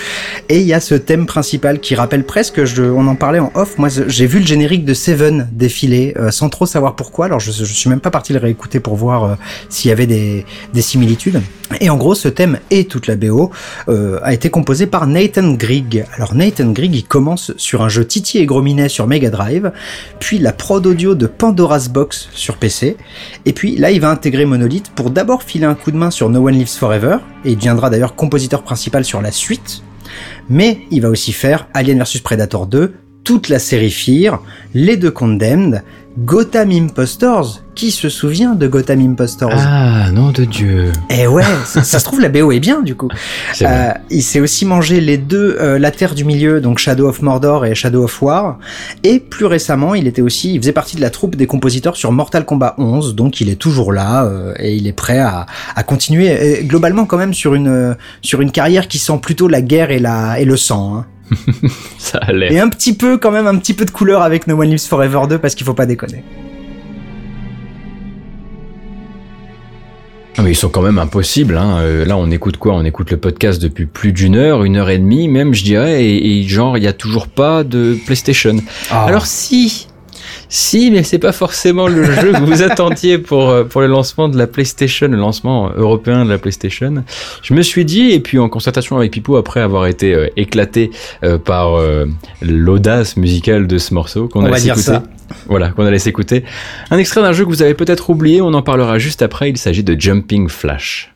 Et il y a ce thème principal qui rappelle presque, je, on en parlait en off, moi j'ai vu le générique de Seven défiler euh, sans trop savoir pourquoi. Alors je, je suis même pas parti le réécouter pour voir euh, s'il y avait des, des similitudes. Et en gros, ce thème et toute la BO euh, a été composé par Nathan Grigg. Alors Nathan Grigg, il commence sur un jeu Titi et Grominet sur Mega Drive, puis la prod de Pandora's Box sur PC, et puis là, il va intégrer Monolith pour d'abord filer un coup de main sur No One Lives Forever, et il deviendra d'ailleurs compositeur principal sur la suite, mais il va aussi faire Alien vs Predator 2, toute la série Fear, les deux Condemned, Gotham Impostors. Qui se souvient de Gotham Impostors? Ah, nom de Dieu. Eh ouais, ça, ça se trouve la BO est bien du coup. Euh, il s'est aussi mangé les deux euh, La Terre du Milieu, donc Shadow of Mordor et Shadow of War. Et plus récemment, il était aussi, il faisait partie de la troupe des compositeurs sur Mortal Kombat 11, donc il est toujours là euh, et il est prêt à, à continuer. Et globalement, quand même sur une sur une carrière qui sent plutôt la guerre et la et le sang. hein. Ça a l'air. Et un petit peu, quand même, un petit peu de couleur avec No One Lives Forever 2 parce qu'il faut pas déconner. Ah, mais ils sont quand même impossibles. Hein. Euh, là, on écoute quoi? On écoute le podcast depuis plus d'une heure, une heure et demie, même, je dirais. Et, et genre, il y a toujours pas de PlayStation. Ah. Alors si, si, mais c'est pas forcément le jeu que vous attendiez pour euh, pour le lancement de la PlayStation, le lancement européen de la PlayStation. Je me suis dit, et puis en concertation avec Pipo, après avoir été euh, éclaté euh, par euh, l'audace musicale de ce morceau, qu'on On a va laissé dire écouter. ça. Voilà, qu'on a laissé écouter. Un extrait d'un jeu que vous avez peut-être oublié, on en parlera juste après. Il s'agit de Jumping Flash.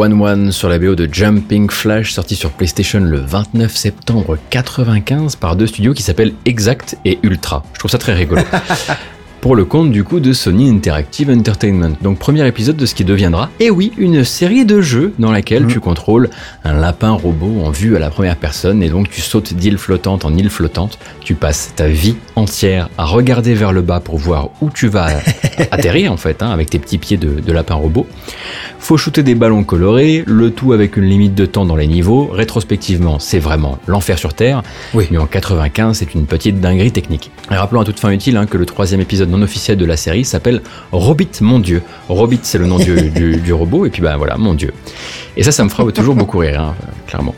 World 1-1 sur la BO de Jumping Flash, sorti sur PlayStation le 29 septembre 95 par deux studios qui s'appellent Exact et Ultra. Je trouve ça très rigolo. pour le compte du coup de Sony Interactive Entertainment. Donc premier épisode de ce qui deviendra, et eh oui, une série de jeux dans laquelle tu contrôles un lapin robot en vue à la première personne et donc tu sautes d'île flottante en île flottante, tu passes ta vie entière à regarder vers le bas pour voir où tu vas atterrir en fait, hein, avec tes petits pieds de, de lapin robot. Faut shooter des ballons colorés, le tout avec une limite de temps dans les niveaux. Rétrospectivement, c'est vraiment l'enfer sur Terre. Oui. Mais en 95, c'est une petite dinguerie technique. Et rappelons à toute fin utile hein, que le troisième épisode non officiel de la série s'appelle Robit mon dieu. Robit, c'est le nom du, robot, et puis bah voilà, mon dieu. Et ça, ça me fera toujours beaucoup rire, hein, clairement.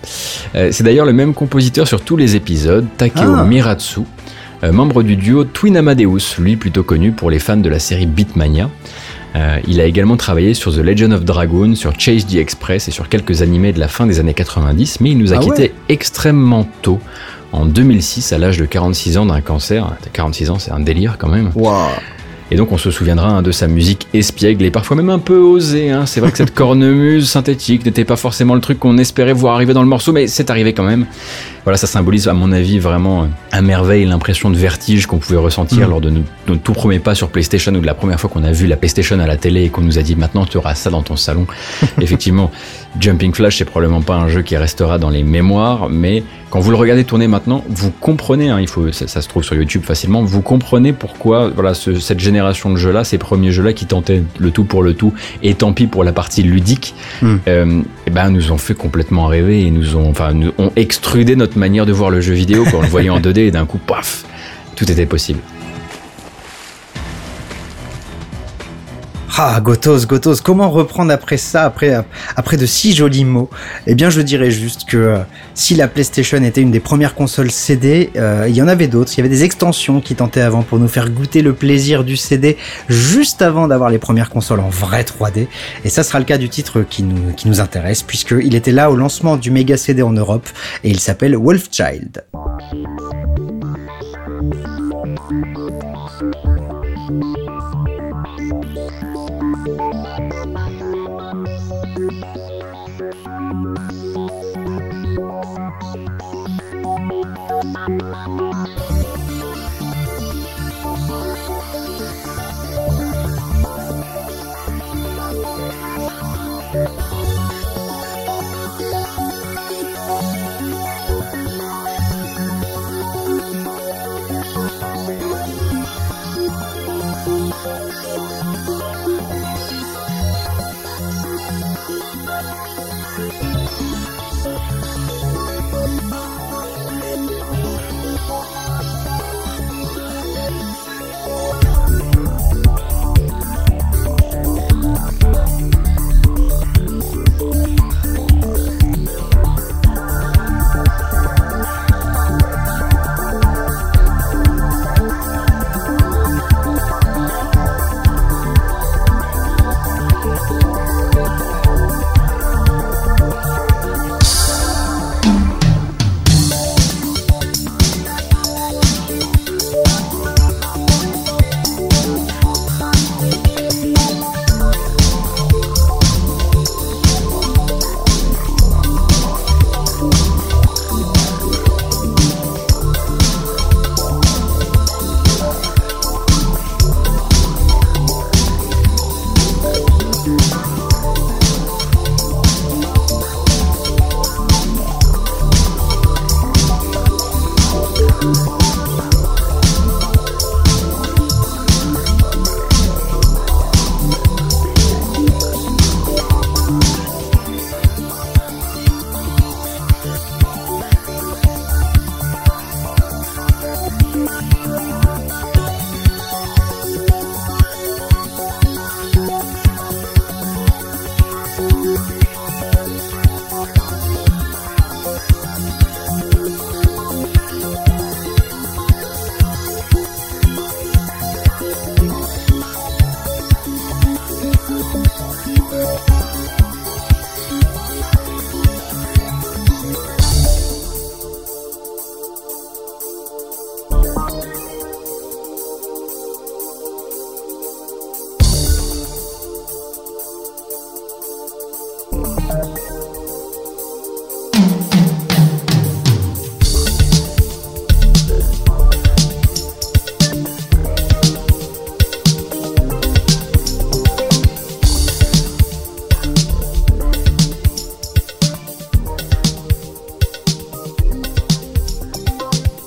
Euh, c'est d'ailleurs le même compositeur sur tous les épisodes, Takeo ah. Miratsu. Euh, membre du duo Twin Amadeus, lui plutôt connu pour les fans de la série Beatmania. Euh, il a également travaillé sur The Legend of Dragoon, sur Chase the Express et sur quelques animés de la fin des années 90, mais il nous a quittés ah quitté extrêmement tôt, en 2006, à l'âge de 46 ans d'un cancer. 46 ans, c'est un délire quand même. Et donc on se souviendra hein, de sa musique espiègle et parfois même un peu osée. Hein. C'est vrai que cette cornemuse synthétique n'était pas forcément le truc qu'on espérait voir arriver dans le morceau, mais c'est arrivé quand même. Voilà, ça symbolise à mon avis vraiment à merveille l'impression de vertige qu'on pouvait ressentir mm. lors de notre tout premier pas sur PlayStation ou de la première fois qu'on a vu la PlayStation à la télé et qu'on nous a dit maintenant tu auras ça dans ton salon. Effectivement, Jumping Flash c'est probablement pas un jeu qui restera dans les mémoires, mais quand vous le regardez tourner maintenant, vous comprenez, hein, il faut, ça, se trouve sur YouTube facilement, vous comprenez pourquoi voilà cette génération de jeux là, ces premiers jeux là qui tentaient le tout pour le tout et tant pis pour la partie ludique, mm. euh, et ben nous ont fait complètement rêver et nous ont enfin nous ont extrudé notre manière de voir le jeu vidéo quand le voyait en 2D et d'un coup, paf, tout était possible. Ah, Gotos, Gotos, comment reprendre après ça, après, après de si jolis mots? Eh bien, je dirais juste que euh, si la PlayStation était une des premières consoles CD, euh, il y en avait d'autres. Il y avait des extensions qui tentaient avant pour nous faire goûter le plaisir du CD juste avant d'avoir les premières consoles en vrai 3D. Et ça sera le cas du titre qui nous, qui nous intéresse, puisqu'il était là au lancement du Mega CD en Europe, et il s'appelle Wolfchild.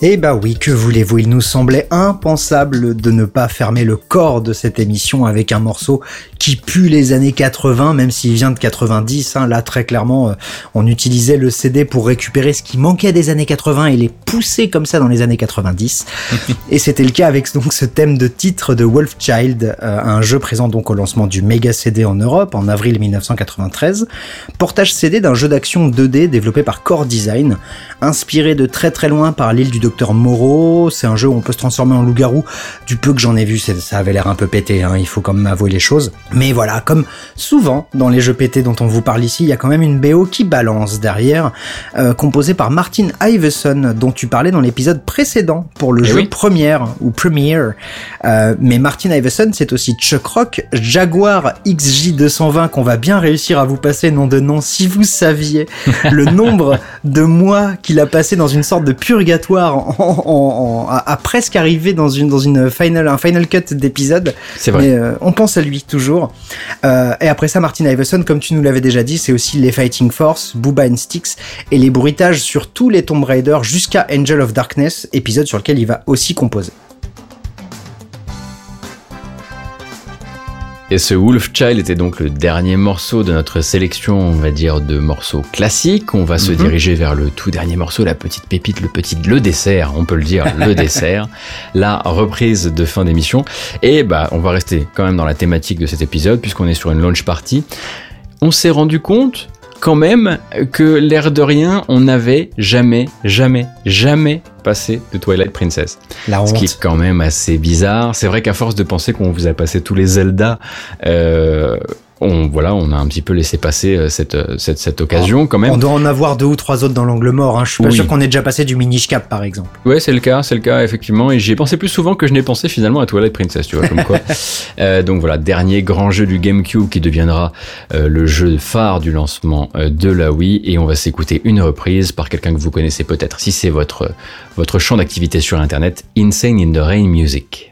Eh bah oui, que voulez-vous, il nous semblait impensable de ne pas fermer le corps de cette émission avec un morceau qui pue les années 80, même s'il vient de 90. Hein. Là, très clairement, euh, on utilisait le CD pour récupérer ce qui manquait des années 80 et les pousser comme ça dans les années 90. et c'était le cas avec donc ce thème de titre de Wolfchild, euh, un jeu présent donc au lancement du Mega CD en Europe en avril 1993. Portage CD d'un jeu d'action 2D développé par Core Design, inspiré de très très loin par l'île du docteur Moreau. C'est un jeu où on peut se transformer en loup-garou. Du peu que j'en ai vu, ça avait l'air un peu pété, hein, il faut quand même avouer les choses. Mais voilà, comme souvent dans les jeux pétés dont on vous parle ici, il y a quand même une BO qui balance derrière, euh, composée par Martin Iveson, dont tu parlais dans l'épisode précédent pour le Eh jeu oui. Première ou Premiere. Euh, mais Martin Iveson, c'est aussi Chuck Rock, Jaguar XJ220 qu'on va bien réussir à vous passer nom de nom si vous saviez le nombre de mois qu'il a passé dans une sorte de purgatoire en, en- en- à, à presque arriver dans une dans une final un final cut d'épisode. C'est vrai. Mais euh, on pense à lui toujours. Euh, et après ça, Martin Iveson, comme tu nous l'avais déjà dit, c'est aussi les Fighting Force, Booba and Sticks et les bruitages sur tous les Tomb Raider jusqu'à Angel of Darkness, épisode sur lequel il va aussi composer. Et ce Wolfchild était donc le dernier morceau de notre sélection, on va dire, de morceaux classiques. On va se Mhm. diriger vers le tout dernier morceau, la petite pépite, le petit, le dessert, on peut le dire, le dessert, la reprise de fin d'émission. Et bah, on va rester quand même dans la thématique de cet épisode, puisqu'on est sur une launch party. On s'est rendu compte quand même que l'air de rien, on n'avait jamais, jamais, jamais passé de Twilight Princess. La Ce honte. qui est quand même assez bizarre. C'est vrai qu'à force de penser qu'on vous a passé tous les Zelda, euh, on voilà, on a un petit peu laissé passer euh, cette euh, cette, cette occasion quand On même. doit en avoir deux ou trois autres dans l'angle mort. Hein. Je suis pas Oui. sûr qu'on ait déjà passé du Minish Cap, par exemple. Ouais, c'est le cas, c'est le cas effectivement. Et j'y ai pensé plus souvent que je n'ai pensé finalement à Twilight Princess, tu vois comme quoi. Euh, donc voilà, dernier grand jeu du GameCube qui deviendra euh, le jeu phare du lancement euh, de la Wii. Et on va s'écouter une reprise par quelqu'un que vous connaissez peut-être si c'est votre votre champ d'activité sur Internet, Insane in the Rain Music.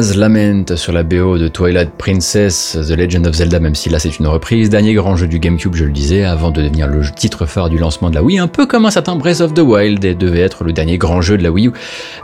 Lament sur la BO de Twilight Princess, The Legend of Zelda, même si là c'est une reprise. Dernier grand jeu du GameCube, je le disais, avant de devenir le titre phare du lancement de la Wii, un peu comme un certain Breath of the Wild, et devait être le dernier grand jeu de la Wii U,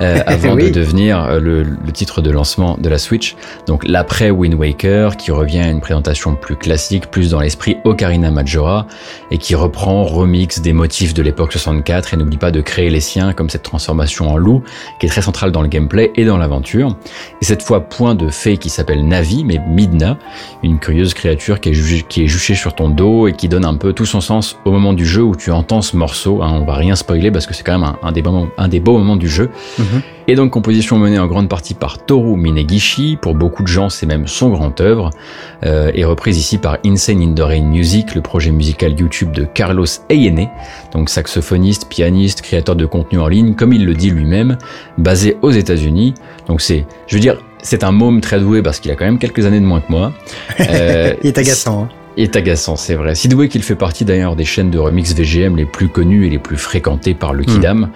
euh, avant Oui. de devenir euh, le, le titre de lancement de la Switch. Donc l'après Wind Waker, qui revient à une présentation plus classique, plus dans l'esprit Ocarina Majora, et qui reprend, remix des motifs de l'époque 64, et n'oublie pas de créer les siens, comme cette transformation en loup, qui est très centrale dans le gameplay et dans l'aventure. Et cette fois, point de fée qui s'appelle Navi, mais Midna, une curieuse créature qui est, jugée- qui est juchée sur ton dos et qui donne un peu tout son sens au moment du jeu où tu entends ce morceau. hein. on va rien spoiler parce que c'est quand même un, des moments- un des beaux moments du jeu. Mhm. Et donc composition menée en grande partie par Toru Minegishi, pour beaucoup de gens c'est même son grand œuvre, euh, et reprise ici par Insane in the Rain Music, le projet musical YouTube de Carlos Eyene, donc saxophoniste, pianiste, créateur de contenu en ligne, comme il le dit lui-même, basé aux États-Unis. Donc c'est, je veux dire, c'est un môme très doué parce qu'il a quand même quelques années de moins que moi. Euh, Il est agaçant. hein. Est agaçant, c'est vrai. Si doué qu'il fait partie d'ailleurs des chaînes de remix VGM les plus connues et les plus fréquentées par le Kidam.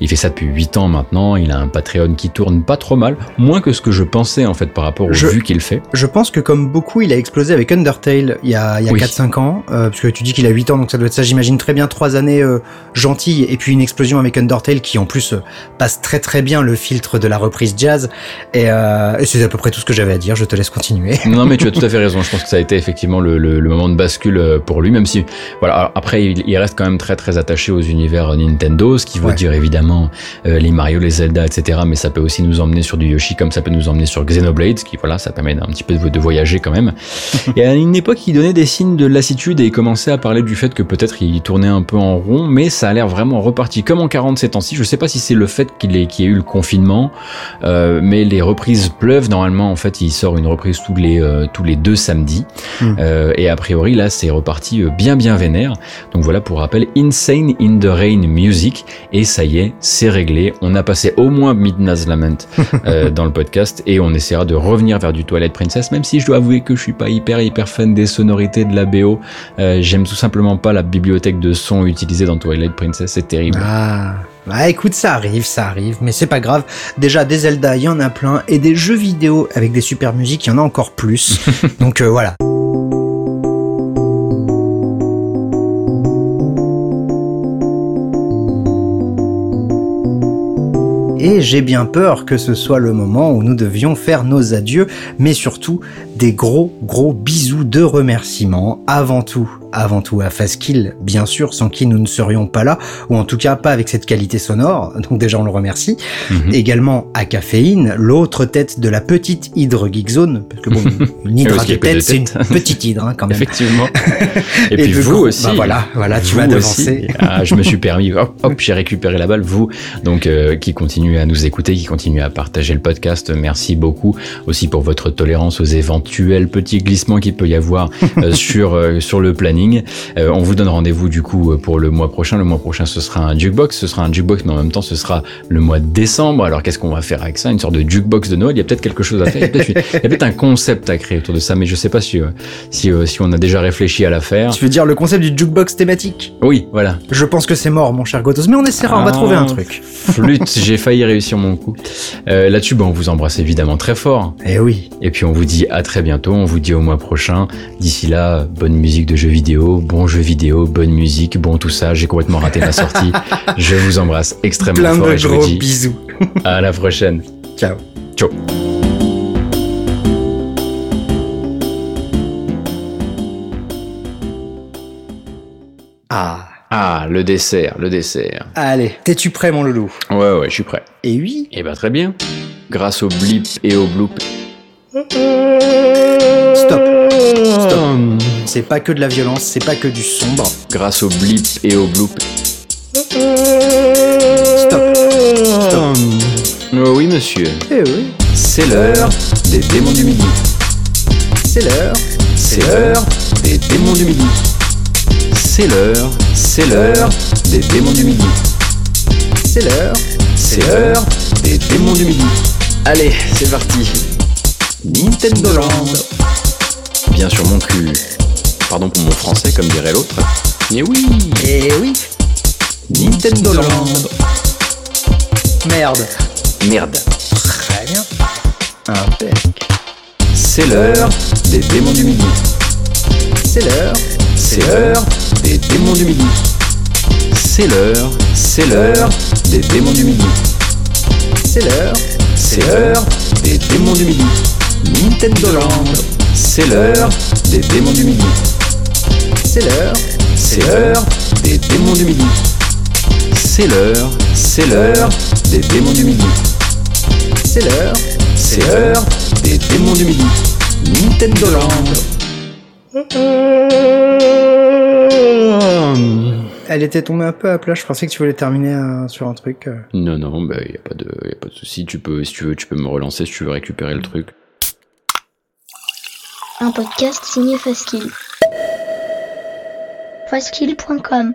Il fait ça depuis 8 ans maintenant, il a un Patreon qui tourne pas trop mal, moins que ce que je pensais en fait par rapport aux Je- vues qu'il fait. Je pense que comme beaucoup, il a explosé avec Undertale il y a, il y a Oui. 4-5 ans, euh, parce que tu dis qu'il a 8 ans, donc ça doit être ça, j'imagine très bien, 3 années euh, gentilles, et puis une explosion avec Undertale qui en plus euh, passe très très bien le filtre de la reprise jazz, et, euh, et c'est à peu près tout ce que j'avais à dire, je te laisse continuer. Non mais tu as tout à fait raison, je pense que ça a été effectivement le, le- le moment de bascule euh, pour lui, même si, voilà, alors après il, il reste quand même très très attaché aux univers Nintendo, ce qui veut Ouais. dire évidemment euh, les Mario, les Zelda, etc. Mais ça peut aussi nous emmener sur du Yoshi, comme ça peut nous emmener sur Xenoblade, ce qui voilà, ça permet un petit peu de, de voyager quand même. Et à une époque, il donnait des signes de lassitude et il commençait à parler du fait que peut-être il tournait un peu en rond, mais ça a l'air vraiment reparti comme en 47 ans-ci. Je sais pas si c'est le fait qu'il ait, qu'il y ait eu le confinement, euh, mais les reprises pleuvent. Normalement, en fait, il sort une reprise tous les, euh, tous les deux samedis. Mm. Euh, et a priori, là, c'est reparti euh, bien, bien vénère. Donc voilà, pour rappel, Insane in the Rain Music. Et ça y est, c'est réglé. On a passé au moins Midnight's Lament euh, dans le podcast et on essaiera de revenir vers du Twilight Princess, même si je dois avouer que je suis pas hyper, hyper fan des sonorités de la BO. Euh, J'aime tout simplement pas la bibliothèque de sons utilisée dans Twilight Princess. C'est terrible. Ah, bah écoute, ça arrive, ça arrive, mais c'est pas grave. Déjà, des Zelda, il y en a plein, et des jeux vidéo avec des super musiques, il y en a encore plus. Donc euh, voilà. Et j'ai bien peur que ce soit le moment où nous devions faire nos adieux, mais surtout des gros gros bisous de remerciements avant tout, avant tout à Fastkill, bien sûr, sans qui nous ne serions pas là, ou en tout cas pas avec cette qualité sonore, donc déjà on le remercie. Mhm. Également à Caféine, l'autre tête de la petite hydre Geekzone, parce que bon, une hydre à deux têtes, c'est une petite hydre hein, quand même. Effectivement. Et, Et puis vous aussi. bah voilà, voilà, tu m'as devancé. Ah, je me suis permis. Hop, hop, j'ai récupéré la balle. Vous, donc, euh, qui continuez à nous écouter, qui continuez à partager le podcast. Merci beaucoup aussi pour votre tolérance aux éventuels petits glissements qu'il peut y avoir euh, sur euh, sur le planning. Euh, on vous donne rendez-vous du coup pour le mois prochain. Le mois prochain, ce sera un jukebox. Ce sera un jukebox, mais en même temps, ce sera le mois de décembre. Alors, qu'est-ce qu'on va faire avec ça? Une sorte de jukebox de Noël? Il y a peut-être quelque chose à faire. Il y a peut-être un concept à créer autour de ça, mais je sais pas si si si on a déjà réfléchi à la faire. Tu veux dire le concept du jukebox thématique? Oui, voilà. Je pense que c'est mort, mon cher Gotos, mais on essaiera, on va Ah. trouver un truc. Flûte, j'ai failli réussir mon coup. Euh, Là-dessus, on vous embrasse évidemment très fort. Eh oui. Et puis on vous dit à très bientôt, on vous dit au mois prochain. D'ici là, bonne musique de jeux vidéo, bon jeu vidéo, bonne musique, bon tout ça. J'ai complètement raté ma sortie. Je vous embrasse extrêmement Plein fort de et je vous dis bisous. à la prochaine. Ciao. Ciao. Ah. Ah, le dessert, le dessert. Allez, t'es-tu prêt, mon loulou? Ouais, ouais, je suis prêt. Et oui. Eh ben très bien. Grâce au blip et au bloop. Stop. Stop. C'est pas que de la violence, c'est pas que du sombre. Grâce au blip et au bloop. Stop. Stop. Oh oui, monsieur. Eh oui. C'est l'heure des démons du midi. C'est l'heure. C'est l'heure des démons du midi. C'est l'heure, c'est l'heure des démons du midi. C'est l'heure. C'est l'heure des démons du midi. Allez, c'est parti. Nintendo Land. Bien sur mon cul. Pardon pour mon français, comme dirait l'autre. Mais oui, Eh oui. Nintendo Land. Merde. Merde. Très bien. Impec. C'est l'heure des démons du midi. C'est l'heure. C'est l'heure des démons du midi. C'est l'heure, c'est l'heure des démons du midi. C'est l'heure. C'est l'heure des démons du midi. Nintendo Land. C'est l'heure des démons du midi. C'est l'heure. C'est l'heure des démons du midi. C'est l'heure, c'est l'heure des démons du midi. C'est l'heure. C'est l'heure des démons du midi. Nintendo Land. Elle était tombée un peu à plat. Je pensais que tu voulais terminer euh, sur un truc. euh. Non, non, bah, y a pas de, y a pas de souci. Tu peux, si tu veux, tu peux me relancer si tu veux récupérer le truc. Un podcast signé Faskill. Faskill.com